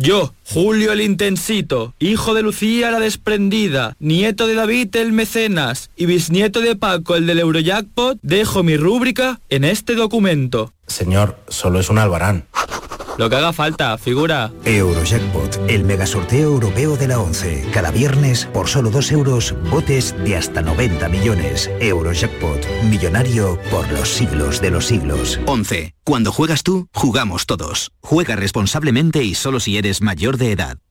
Yo, Julio el Intensito, hijo de Lucía la Desprendida, nieto de David el Mecenas y bisnieto de Paco el del Eurojackpot, dejo mi rúbrica en este documento. Señor, solo es un albarán. Lo que haga falta, figura. Eurojackpot, el mega sorteo europeo de la 11. Cada viernes, por solo 2 euros, botes de hasta 90 millones. Eurojackpot, millonario por los siglos de los siglos. 11. Cuando juegas tú, jugamos todos. Juega responsablemente y solo si eres mayor de edad.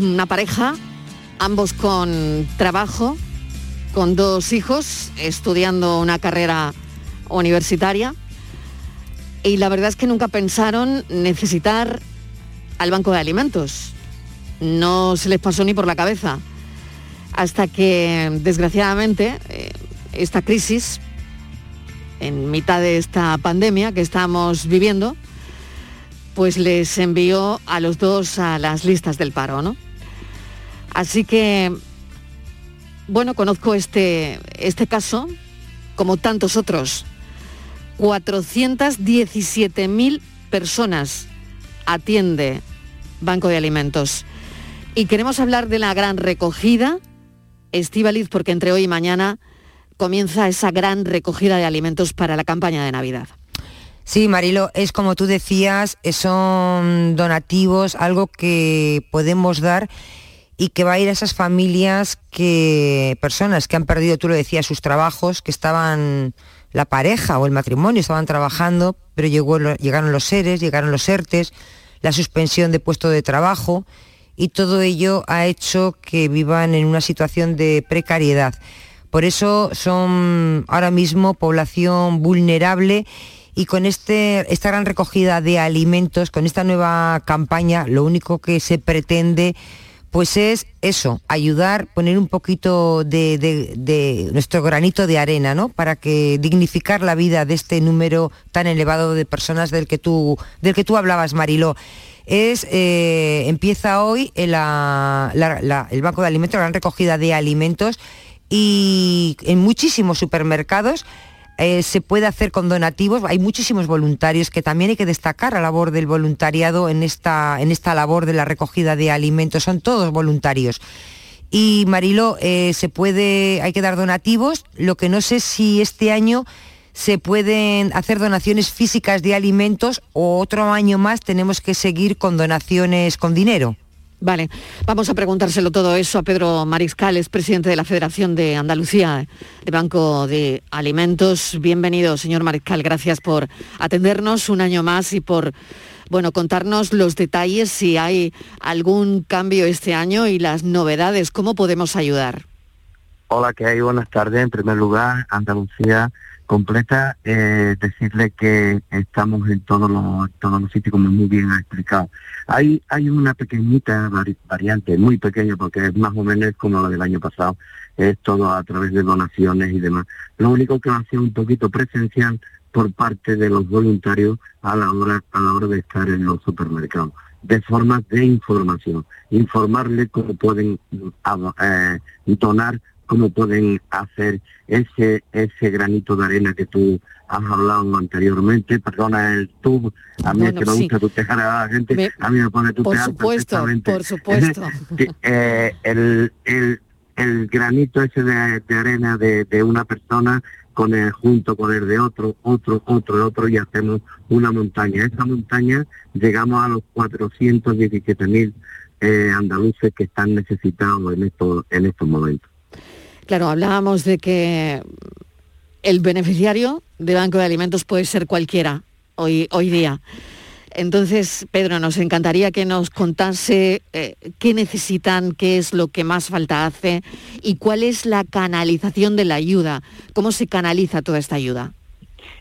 Una pareja, ambos con trabajo, con dos hijos, estudiando una carrera universitaria. Y la verdad es que nunca pensaron necesitar al banco de alimentos. No se les pasó ni por la cabeza. Hasta que, desgraciadamente, eh, esta crisis, en mitad de esta pandemia que estamos viviendo, pues les envió a los dos a las listas del paro, ¿no? Así que, bueno, conozco este, este caso, como tantos otros. 417.000 personas atiende Banco de Alimentos. Y queremos hablar de la gran recogida, Estivaliz, porque entre hoy y mañana comienza esa gran recogida de alimentos para la campaña de Navidad. Sí, Marilo, es como tú decías, eh, son donativos, algo que podemos dar y que va a ir a esas familias que, personas que han perdido, tú lo decías, sus trabajos, que estaban, la pareja o el matrimonio estaban trabajando, pero llegó, llegaron los seres, llegaron los ERTES, la suspensión de puesto de trabajo y todo ello ha hecho que vivan en una situación de precariedad. Por eso son ahora mismo población vulnerable y con este, esta gran recogida de alimentos, con esta nueva campaña, lo único que se pretende pues es eso, ayudar, poner un poquito de, nuestro granito de arena, ¿no? Para que dignificar la vida de este número tan elevado de personas del que tú, del que tú hablabas, Mariló. Es, eh, empieza hoy el Banco de Alimentos, la gran recogida de alimentos y en muchísimos supermercados eh, se puede hacer con donativos. Hay muchísimos voluntarios que también hay que destacar la labor del voluntariado en esta, en esta labor de la recogida de alimentos. Son todos voluntarios. Y Marilo, eh, se puede, hay que dar donativos. Lo que no sé si este año se pueden hacer donaciones físicas de alimentos o otro año más tenemos que seguir con donaciones con dinero. Vale, vamos a preguntárselo todo eso a Pedro Mariscal, es presidente de la Federación de Andalucía de Banco de Alimentos. Bienvenido, señor Mariscal, gracias por atendernos un año más y por bueno, contarnos los detalles si hay algún cambio este año y las novedades, cómo podemos ayudar. Hola, ¿qué hay? Buenas tardes. En primer lugar, Andalucía completa, eh, decirle que estamos en todos los, todos los sitios, como muy bien ha explicado. Hay, hay una pequeñita variante, muy pequeña, porque es más o menos como la del año pasado, es todo a través de donaciones y demás. Lo único que va a ser un poquito presencial por parte de los voluntarios a la hora, a la hora de estar en los supermercados de forma de información, informarle cómo pueden eh, donar cómo pueden hacer ese ese granito de arena que tú has hablado anteriormente, perdona el tú, a mí es que me gusta tutear a la gente, a mí me pone tutear Por supuesto, por supuesto. eh, el, el, el granito ese de, arena de, de, una persona con el junto con el de otro, otro, otro, otro y hacemos una montaña. Esa montaña llegamos a los 417 mil eh, andaluces que están necesitados en estos, en estos momentos. Claro, hablábamos de que el beneficiario de Banco de Alimentos puede ser cualquiera hoy, hoy día. Entonces, Pedro, nos encantaría que nos contase eh, qué necesitan, qué es lo que más falta hace y cuál es la canalización de la ayuda, cómo se canaliza toda esta ayuda.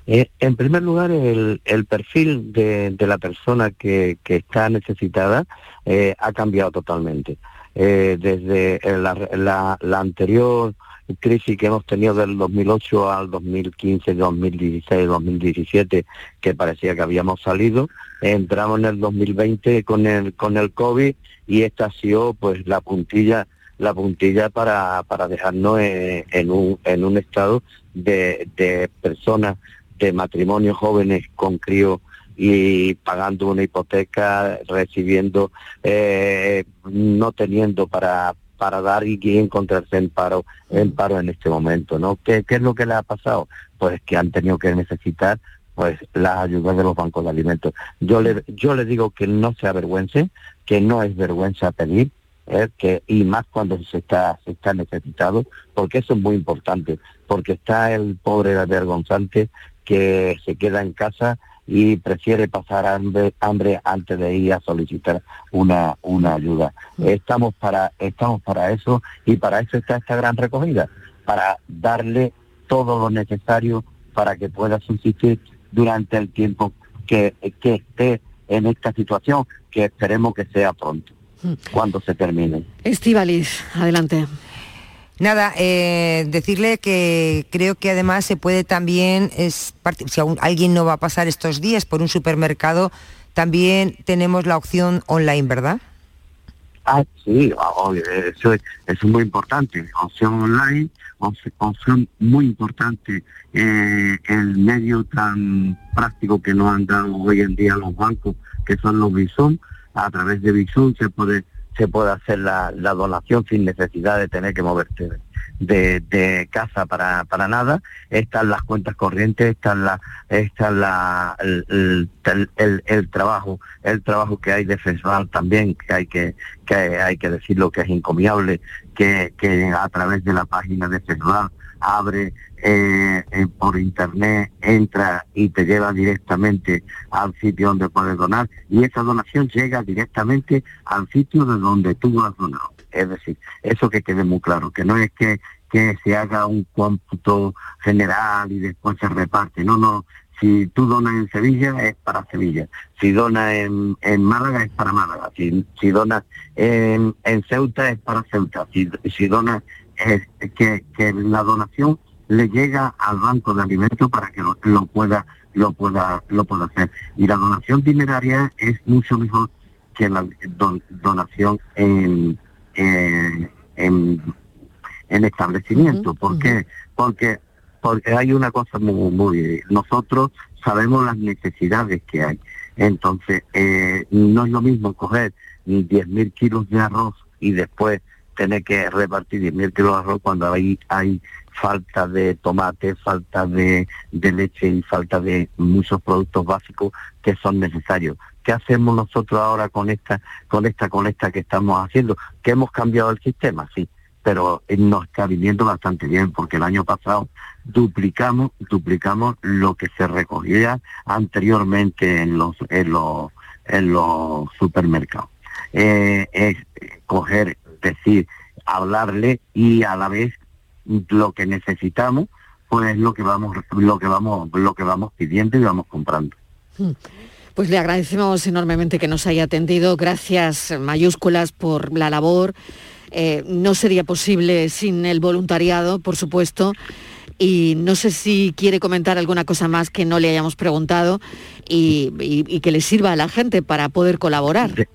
Eh, en primer lugar, el, perfil de, la persona que, está necesitada eh, ha cambiado totalmente. Eh, desde la, anterior crisis que hemos tenido del 2008 al 2015, 2016, 2017, que parecía que habíamos salido, entramos en el 2020 con el con el COVID y esta ha sido pues la puntilla la puntilla para, para dejarnos en, un, en un estado de, de personas de matrimonio jóvenes con críos y pagando una hipoteca, recibiendo, eh, no teniendo para para dar y encontrarse en paro, en paro en este momento, ¿no? ¿Qué, ¿Qué es lo que le ha pasado? Pues que han tenido que necesitar pues la ayuda de los bancos de alimentos. Yo le, yo le digo que no se avergüence, que no es vergüenza pedir, ¿eh? que, y más cuando se está, se está necesitado, porque eso es muy importante, porque está el pobre avergonzante que se queda en casa y prefiere pasar hambre, hambre antes de ir a solicitar una, una ayuda. Mm. Estamos para, estamos para eso y para eso está esta gran recogida, para darle todo lo necesario para que pueda subsistir durante el tiempo que, que esté en esta situación, que esperemos que sea pronto, mm. cuando se termine. Estivalis, adelante. Nada, eh, decirle que creo que además se puede también, es, si alguien no va a pasar estos días por un supermercado, también tenemos la opción online, ¿verdad? Ah, sí, eso es, muy importante. Opción online, opción muy importante. Eh, el medio tan práctico que nos han dado hoy en día los bancos, que son los Bison, a través de Bison se puede se puede hacer la, donación sin necesidad de tener que moverte de, casa para, para nada, están las cuentas corrientes, están la, está la, el, el, trabajo, el trabajo que hay de festival también, que hay que, que hay que decirlo que es encomiable, que, que a través de la página de festival abre eh, eh, por internet, entra y te lleva directamente al sitio donde puedes donar. Y esa donación llega directamente al sitio de donde tú has donado. Es decir, eso que quede muy claro, que no es que, que se haga un cómputo general y después se reparte, no, no, si tú donas en Sevilla es para Sevilla, si donas en, en Málaga es para Málaga, si, si donas en, en Ceuta es para Ceuta, si, si donas es que, que la donación le llega al banco de alimentos para que lo, pueda lo pueda lo pueda hacer. Y la donación dineraria es mucho mejor que la donación en, en, en, establecimiento. ¿por qué? porque porque hay una cosa muy, muy nosotros sabemos las necesidades que hay. Entonces eh, no es lo mismo coger 10.000 kilos de arroz y después tener que repartir 10.000 kilos de arroz cuando hay, hay falta de tomate, falta de, leche y falta de muchos productos básicos que son necesarios. ¿Qué hacemos nosotros ahora con esta, con esta, con esta que estamos haciendo? Que hemos cambiado el sistema, sí, pero nos está viniendo bastante bien porque el año pasado duplicamos, duplicamos lo que se recogía anteriormente en los, en los, en los supermercados. Eh, es coger, decir, hablarle y a la vez lo que necesitamos, pues lo que vamos, lo que vamos, lo que vamos pidiendo y vamos comprando. Hmm. Pues le agradecemos enormemente que nos haya atendido. Gracias mayúsculas por la labor. Eh, no sería posible sin el voluntariado, por supuesto. Y no sé si quiere comentar alguna cosa más que no le hayamos preguntado y, que le sirva a la gente para poder colaborar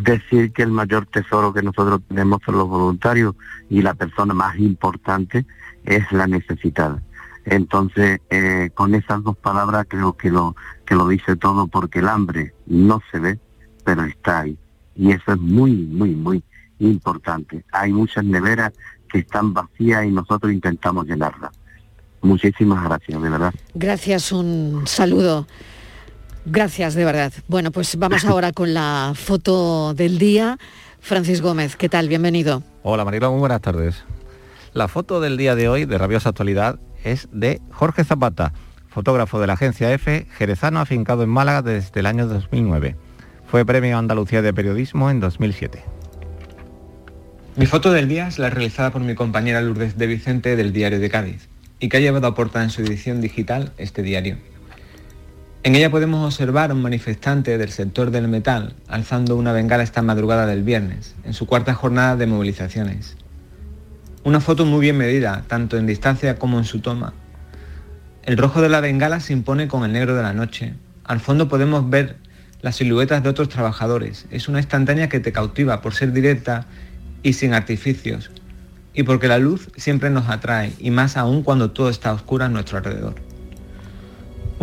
decir que el mayor tesoro que nosotros tenemos son los voluntarios y la persona más importante es la necesitada. Entonces, eh, con esas dos palabras creo que lo, que lo dice todo porque el hambre no se ve, pero está ahí. Y eso es muy, muy, muy importante. Hay muchas neveras que están vacías y nosotros intentamos llenarlas. Muchísimas gracias, de verdad. Gracias, un saludo. Gracias, de verdad. Bueno, pues vamos ahora con la foto del día. Francis Gómez, ¿qué tal? Bienvenido. Hola Marilo, muy buenas tardes. La foto del día de hoy, de rabiosa actualidad, es de Jorge Zapata, fotógrafo de la agencia EFE, jerezano afincado en Málaga desde el año 2009. Fue premio Andalucía de Periodismo en 2007. Mi foto del día es la realizada por mi compañera Lourdes de Vicente del Diario de Cádiz y que ha llevado a portada en su edición digital este diario. En ella podemos observar a un manifestante del sector del metal alzando una bengala esta madrugada del viernes, en su cuarta jornada de movilizaciones. Una foto muy bien medida, tanto en distancia como en su toma. El rojo de la bengala se impone con el negro de la noche. Al fondo podemos ver las siluetas de otros trabajadores. Es una instantánea que te cautiva por ser directa y sin artificios, y porque la luz siempre nos atrae, y más aún cuando todo está oscuro a nuestro alrededor.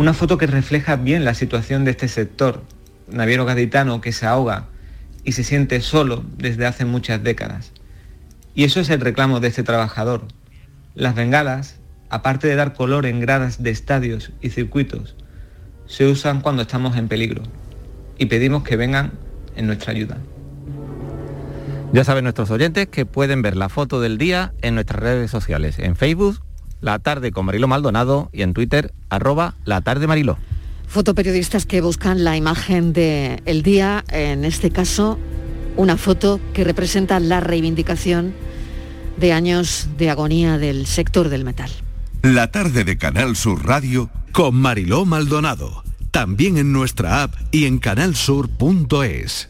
Una foto que refleja bien la situación de este sector, naviero gaditano que se ahoga y se siente solo desde hace muchas décadas. Y eso es el reclamo de este trabajador. Las bengalas, aparte de dar color en gradas de estadios y circuitos, se usan cuando estamos en peligro y pedimos que vengan en nuestra ayuda. Ya saben nuestros oyentes que pueden ver la foto del día en nuestras redes sociales, en Facebook la tarde con Marilo Maldonado y en Twitter, arroba la tarde Marilo. Fotoperiodistas que buscan la imagen del día, en este caso una foto que representa la reivindicación de años de agonía del sector del metal. La tarde de Canal Sur Radio con Mariló Maldonado, también en nuestra app y en canalsur.es.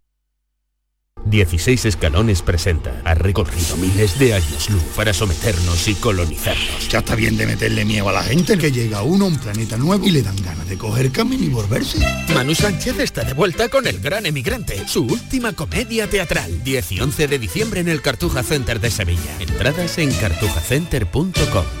16 escalones presenta. Ha recorrido miles de años luz para someternos y colonizarnos. Ya está bien de meterle miedo a la gente, que llega uno a un planeta nuevo y le dan ganas de coger camino y volverse. Manu Sánchez está de vuelta con El Gran Emigrante, su última comedia teatral. 10 y 11 de diciembre en el Cartuja Center de Sevilla. Entradas en cartujacenter.com.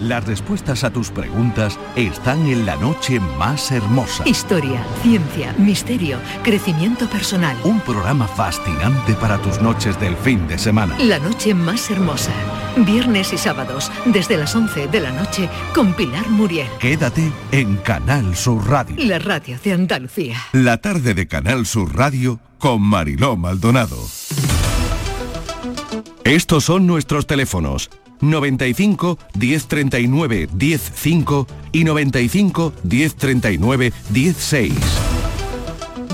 Las respuestas a tus preguntas están en la noche más hermosa. Historia, ciencia, misterio, crecimiento personal. Un programa fascinante para tus noches del fin de semana. La noche más hermosa. Viernes y sábados, desde las 11 de la noche, con Pilar Muriel. Quédate en Canal Sur Radio. La radio de Andalucía. La tarde de Canal Sur Radio con Mariló Maldonado. Estos son nuestros teléfonos 95 1039 105 y 95 1039 16.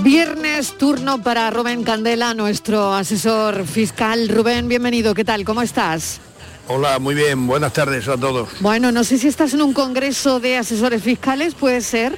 Viernes, turno para Rubén Candela, nuestro asesor fiscal. Rubén, bienvenido, ¿qué tal? ¿Cómo estás? Hola, muy bien, buenas tardes a todos. Bueno, no sé si estás en un congreso de asesores fiscales, ¿puede ser?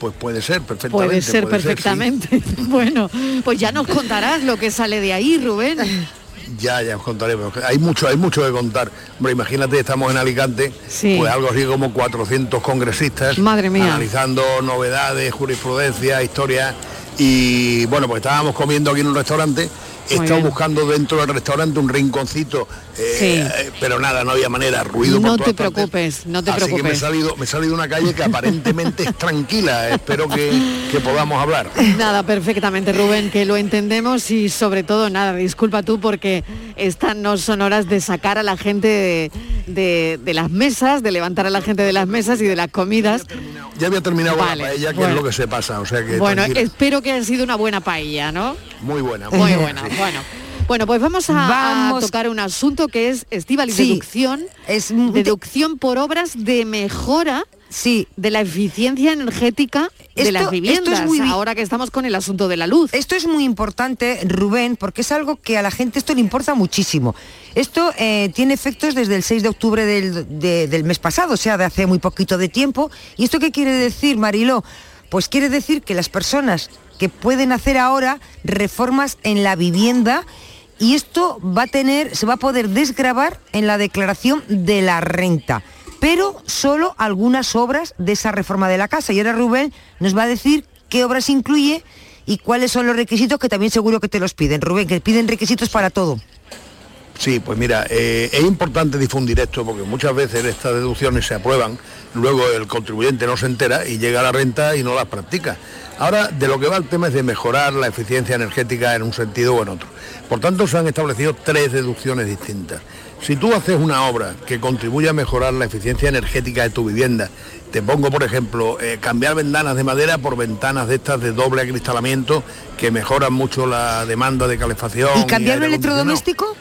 Pues puede ser, perfectamente. Puede ser perfectamente. bueno, pues ya nos contarás lo que sale de ahí, Rubén. Ya, ya os contaré. Hay mucho, hay mucho que contar. Hombre, imagínate, estamos en Alicante, pues algo así como 400 congresistas. Madre mía. Analizando novedades, jurisprudencia, historia. Y bueno, pues estábamos comiendo aquí en un restaurante He estado buscando dentro del restaurante un rinconcito, eh, pero nada, no había manera, ruido No por te preocupes, no te Así preocupes. que me he salido, me he salido una calle que aparentemente es tranquila. Espero que, que podamos hablar. Nada, perfectamente, Rubén, que lo entendemos y sobre todo, nada, disculpa tú porque estas no son horas de sacar a la gente de, de- de las mesas, de levantar a la gente de las mesas y de las comidas. Ya había terminado Vale, la paella, que bueno. es lo que se pasa. O sea que Bueno, tranquila. espero que haya sido una buena paella, ¿no? muy buena. Muy buena, bueno. Bueno, pues vamos a, tocar un asunto que es, Estival, Sí, deducción, es deducción por obras de mejora sí. de la eficiencia energética de Esto- las esto es viviendas, muy ahora que estamos con el asunto de la luz. Esto es muy importante, Rubén, porque es algo que a la gente esto le importa muchísimo. Esto eh, tiene efectos desde el 6 de octubre del, de- del mes pasado, o sea, de hace muy poquito de tiempo. ¿Y esto qué quiere decir, Mariló? Pues quiere decir que las personas que pueden hacer ahora reformas en la vivienda y esto va a tener, se va a poder desgravar en la declaración de la renta, pero solo algunas obras de esa reforma de la casa. Y ahora Rubén nos va a decir qué obras incluye y cuáles son los requisitos que también seguro que te los piden. Rubén, que piden requisitos para todo. Sí, pues mira, eh, es importante difundir esto porque muchas veces estas deducciones se aprueban, luego el contribuyente no se entera y llega a la renta y no las practica. Ahora, de lo que va el tema es de mejorar la eficiencia energética en un sentido o en otro. Por tanto, se han establecido tres deducciones distintas. Si tú haces una obra que contribuye a mejorar la eficiencia energética de tu vivienda, te pongo, por ejemplo, eh, cambiar ventanas de madera por ventanas de estas de doble acristalamiento que mejoran mucho la demanda de calefacción. ¿Y cambiar acondicionado. electrodoméstico?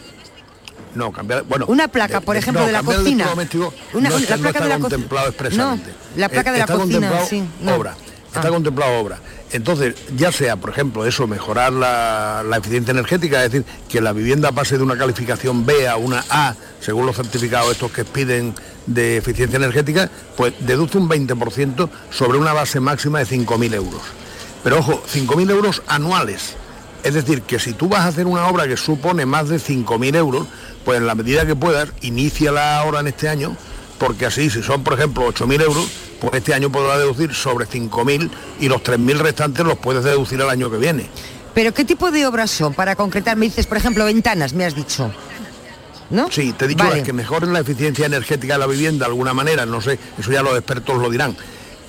No, cambiar, bueno. Una placa, por ejemplo, no, de la el cocina. electrodoméstico Una- no, la no placa está de la co- contemplado expresamente. No, la placa de la está cocina, sí, obra. Está Ah. contemplado obra. Entonces, ya sea, por ejemplo, eso, mejorar la, la eficiencia energética, es decir, que la vivienda pase de una calificación B a una A, según los certificados estos que piden de eficiencia energética, pues deduce un 20% sobre una base máxima de 5.000 euros. Pero ojo, 5.000 euros anuales. Es decir, que si tú vas a hacer una obra que supone más de 5.000 euros, pues en la medida que puedas, la ahora en este año, porque así, si son, por ejemplo, 8.000 euros, pues este año podrás deducir sobre 5.000 y los 3.000 restantes los puedes deducir el año que viene. ¿Pero qué tipo de obras son? Para concretar, me dices, por ejemplo, ventanas, me has dicho. ¿No? Sí, te he dicho que mejoren la eficiencia energética de la vivienda de alguna manera, no sé, eso ya los expertos lo dirán.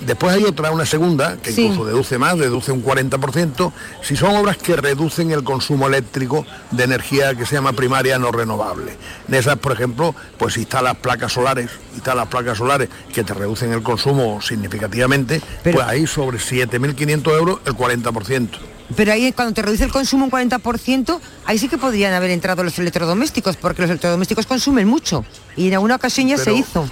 Después hay otra, una segunda, que incluso deduce más, deduce un 40%, si son obras que reducen el consumo eléctrico de energía que se llama primaria no renovable. En esas, por ejemplo, pues instalas placas solares, instalas placas solares que te reducen el consumo significativamente, pues ahí sobre 7.500 euros el 40%. Pero ahí cuando te reduce el consumo un 40%, ahí sí que podrían haber entrado los electrodomésticos, porque los electrodomésticos consumen mucho. Y en alguna ocasión ya se hizo.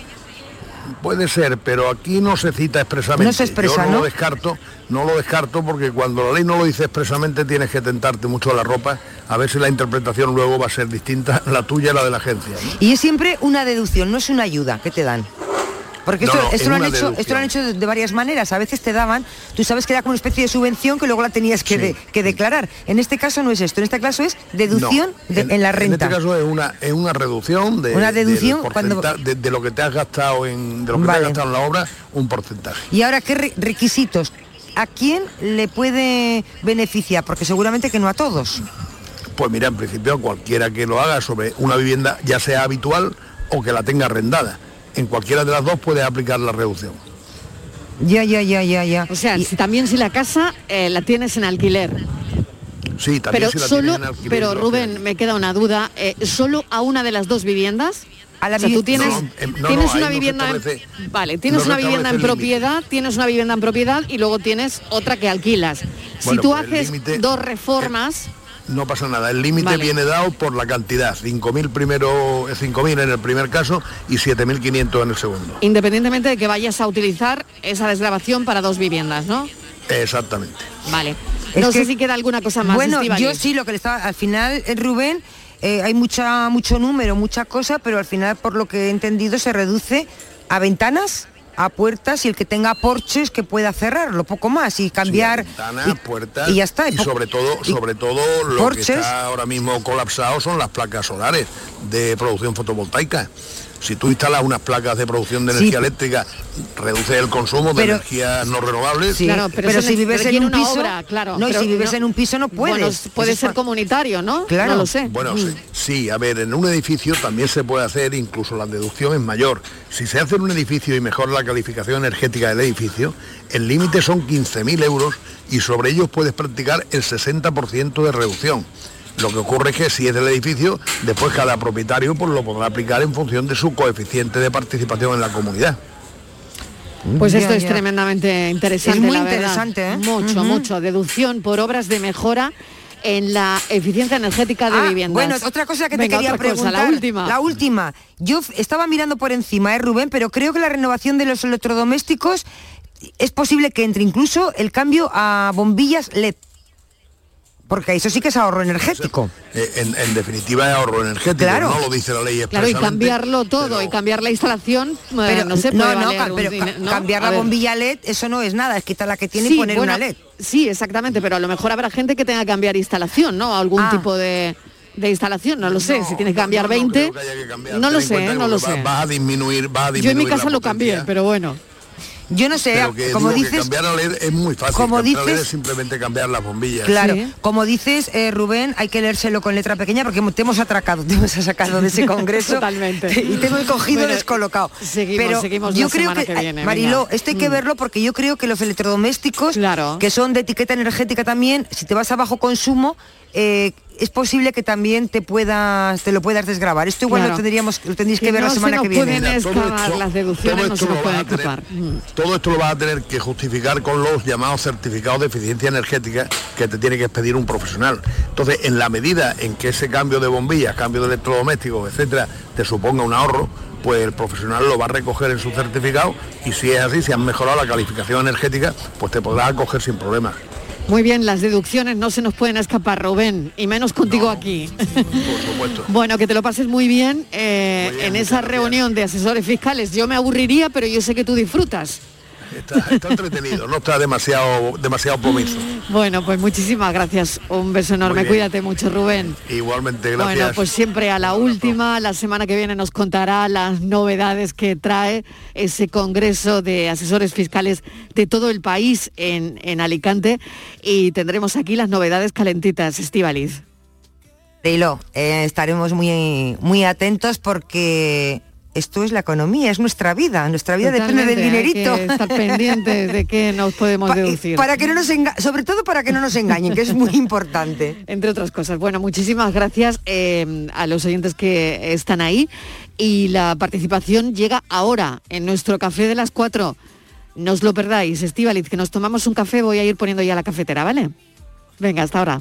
Puede ser, pero aquí no se cita expresamente. No se expresa, Yo ¿no? lo descarto, no lo descarto porque cuando la ley no lo dice expresamente tienes que tentarte mucho la ropa a ver si la interpretación luego va a ser distinta, la tuya y la de la agencia. ¿no? Y es siempre una deducción, no es una ayuda que te dan. Porque esto, No, no, esto es lo han hecho, esto lo han hecho de, de varias maneras. A veces te daban, tú sabes que era como una especie de subvención que luego la tenías que, de- que declarar. En este caso no es esto, en este caso es deducción No, de- en, la renta. En este caso es una, es una reducción de, Una deducción cuando- de, lo que te has gastado en de lo que te Vale. has gastado en la obra, un porcentaje. Y ahora, ¿qué re- requisitos? ¿A quién le puede beneficiar? Porque seguramente que no a todos. Pues mira, en principio a cualquiera que lo haga sobre una vivienda ya sea habitual o que la tenga arrendada. En cualquiera de las dos puedes aplicar la reducción. Ya, ya, ya, ya, ya. O sea, si, también si la casa eh, la tienes en alquiler. Sí, también Pero si la solo, tienes en alquiler, pero Rubén, me queda una duda. eh, ¿Solo a una de las dos viviendas? A la o sea, tú tienes, No, no, tienes no, ahí una vivienda en, vale, tienes una vivienda en propiedad, tienes una vivienda en propiedad y luego tienes otra que alquilas. si tú pues haces dos reformas, No pasa nada, el límite Vale. viene dado por la cantidad, 5.000 primero, eh, 5.000 en el primer caso y 7.500 en el segundo. independientemente de que vayas a utilizar esa desgrabación para dos viviendas, ¿no? Exactamente. Vale. Es no sé si queda alguna cosa más. Bueno, yo sí, lo que le estaba, al final, eh, Rubén, eh, hay mucha, mucho número, mucha cosa, pero al final, por lo que he entendido, se reduce a ventanas, a puertas y el que tenga porches que pueda cerrarlo, poco más, y cambiar. Ventanas, y, puertas y ya está. y sobre todo, y- sobre todo lo porches. que está ahora mismo colapsado son las placas solares de producción fotovoltaica. Si tú instalas unas placas de producción de Sí. energía eléctrica, reduce el consumo de Pero- energías no renovables. Sí, Claro, pero, si vives en un piso, obra, claro. no, y si vives en un piso no puedes. Bueno, puede Eso ser es- comunitario, ¿no? Claro. No lo sé. Bueno, Mm. sí, sí, a ver, en un edificio también se puede hacer, incluso la deducción es mayor. Si se hace en un edificio y mejora la calificación energética del edificio, el límite son 15.000 euros y sobre ellos puedes practicar el 60% de reducción. Lo que ocurre es que si es del edificio, después cada propietario pues, lo podrá aplicar en función de su coeficiente de participación en la comunidad. Pues esto es tremendamente interesante. Es muy la interesante, ¿eh? Mucho, mucho. Deducción por obras de mejora en la eficiencia energética de Ah, viviendas. Bueno, otra cosa que Venga, te quería cosa, preguntar. la última. La última. Yo estaba mirando por encima, ¿eh, Rubén? Pero creo que la renovación de los electrodomésticos es posible que entre incluso el cambio a bombillas LED. Porque eso sí que es ahorro energético. Eh, en, en definitiva es ahorro energético, Claro. no lo dice la ley Claro, y cambiarlo todo y cambiar la instalación, eh, Pero no sé, no, puede no, valer un pero ca- ¿no? cambiar A la ver. bombilla LED, eso no es nada, es quitar la que tiene y poner bueno, una LED. Sí, exactamente, pero a lo mejor habrá gente que tenga que cambiar instalación, ¿no? Algún Ah. tipo de, de instalación, no lo sé. si tienes que cambiar 20, no, lo Ten en sé, cuenta ¿eh? que no lo va- sé. Vas a disminuir, vas a Yo en disminuir mi casa lo cambié, pero bueno. Yo no sé, Pero que como digo que dices, cambiar a LED es muy fácil. como cambiar dices- es simplemente cambiar las bombillas. Claro, como dices, eh, Rubén, hay que leérselo con letra pequeña porque te hemos atracado, te hemos sacado de ese congreso Totalmente. y te hemos cogido Bueno, descolocado. seguimos, Pero seguimos yo la creo que, que viene, Mariló, venga. esto hay que Mm. verlo porque yo creo que los electrodomésticos, que son de etiqueta energética también, si te vas a bajo consumo, eh, es posible que también te puedas, te lo puedas desgravar. Esto igual Claro. lo tendríamos, lo tendréis que, Que ver no la se semana nos que viene. pueden Mira, todo escapar esto- las deducciones, todo no esto se nos lo pueden vas a tener- escapar. Mm. Todo esto lo vas a tener que justificar con los llamados certificados de eficiencia energética que te tiene que expedir un profesional. Entonces, en la medida en que ese cambio de bombillas, cambio de electrodomésticos, etcétera, te suponga un ahorro, pues el profesional lo va a recoger en su certificado y si es así, si han mejorado la calificación energética, pues te podrás acoger sin problemas. Muy bien, las deducciones no se nos pueden escapar, Rubén, y menos contigo aquí. bueno, que te lo pases muy bien, eh, en esa reunión de asesores fiscales. Yo me aburriría, pero yo sé que tú disfrutas. Está, está entretenido, no está demasiado, demasiado pomizo. Bueno, pues muchísimas gracias. Un beso enorme. Cuídate mucho, Rubén. Igualmente, gracias. Bueno, pues siempre a la última, la semana que viene nos contará las novedades que trae ese Congreso de Asesores Fiscales de todo el país en, en Alicante y tendremos aquí las novedades calentitas, Estivaliz. Leilo, eh, estaremos muy, muy atentos porque esto es la economía, es nuestra vida, nuestra vida depende del hay dinerito. que estar pendientes de qué nos podemos deducir. Para que no nos enga- sobre todo para que no nos engañen, que es muy importante. Entre otras cosas. Bueno, muchísimas gracias eh, a los oyentes que están ahí y la participación llega ahora en nuestro café de las cuatro. No os lo perdáis, Estivaliz, que nos tomamos un café, voy a ir poniendo ya la cafetera, ¿vale? Venga, hasta ahora.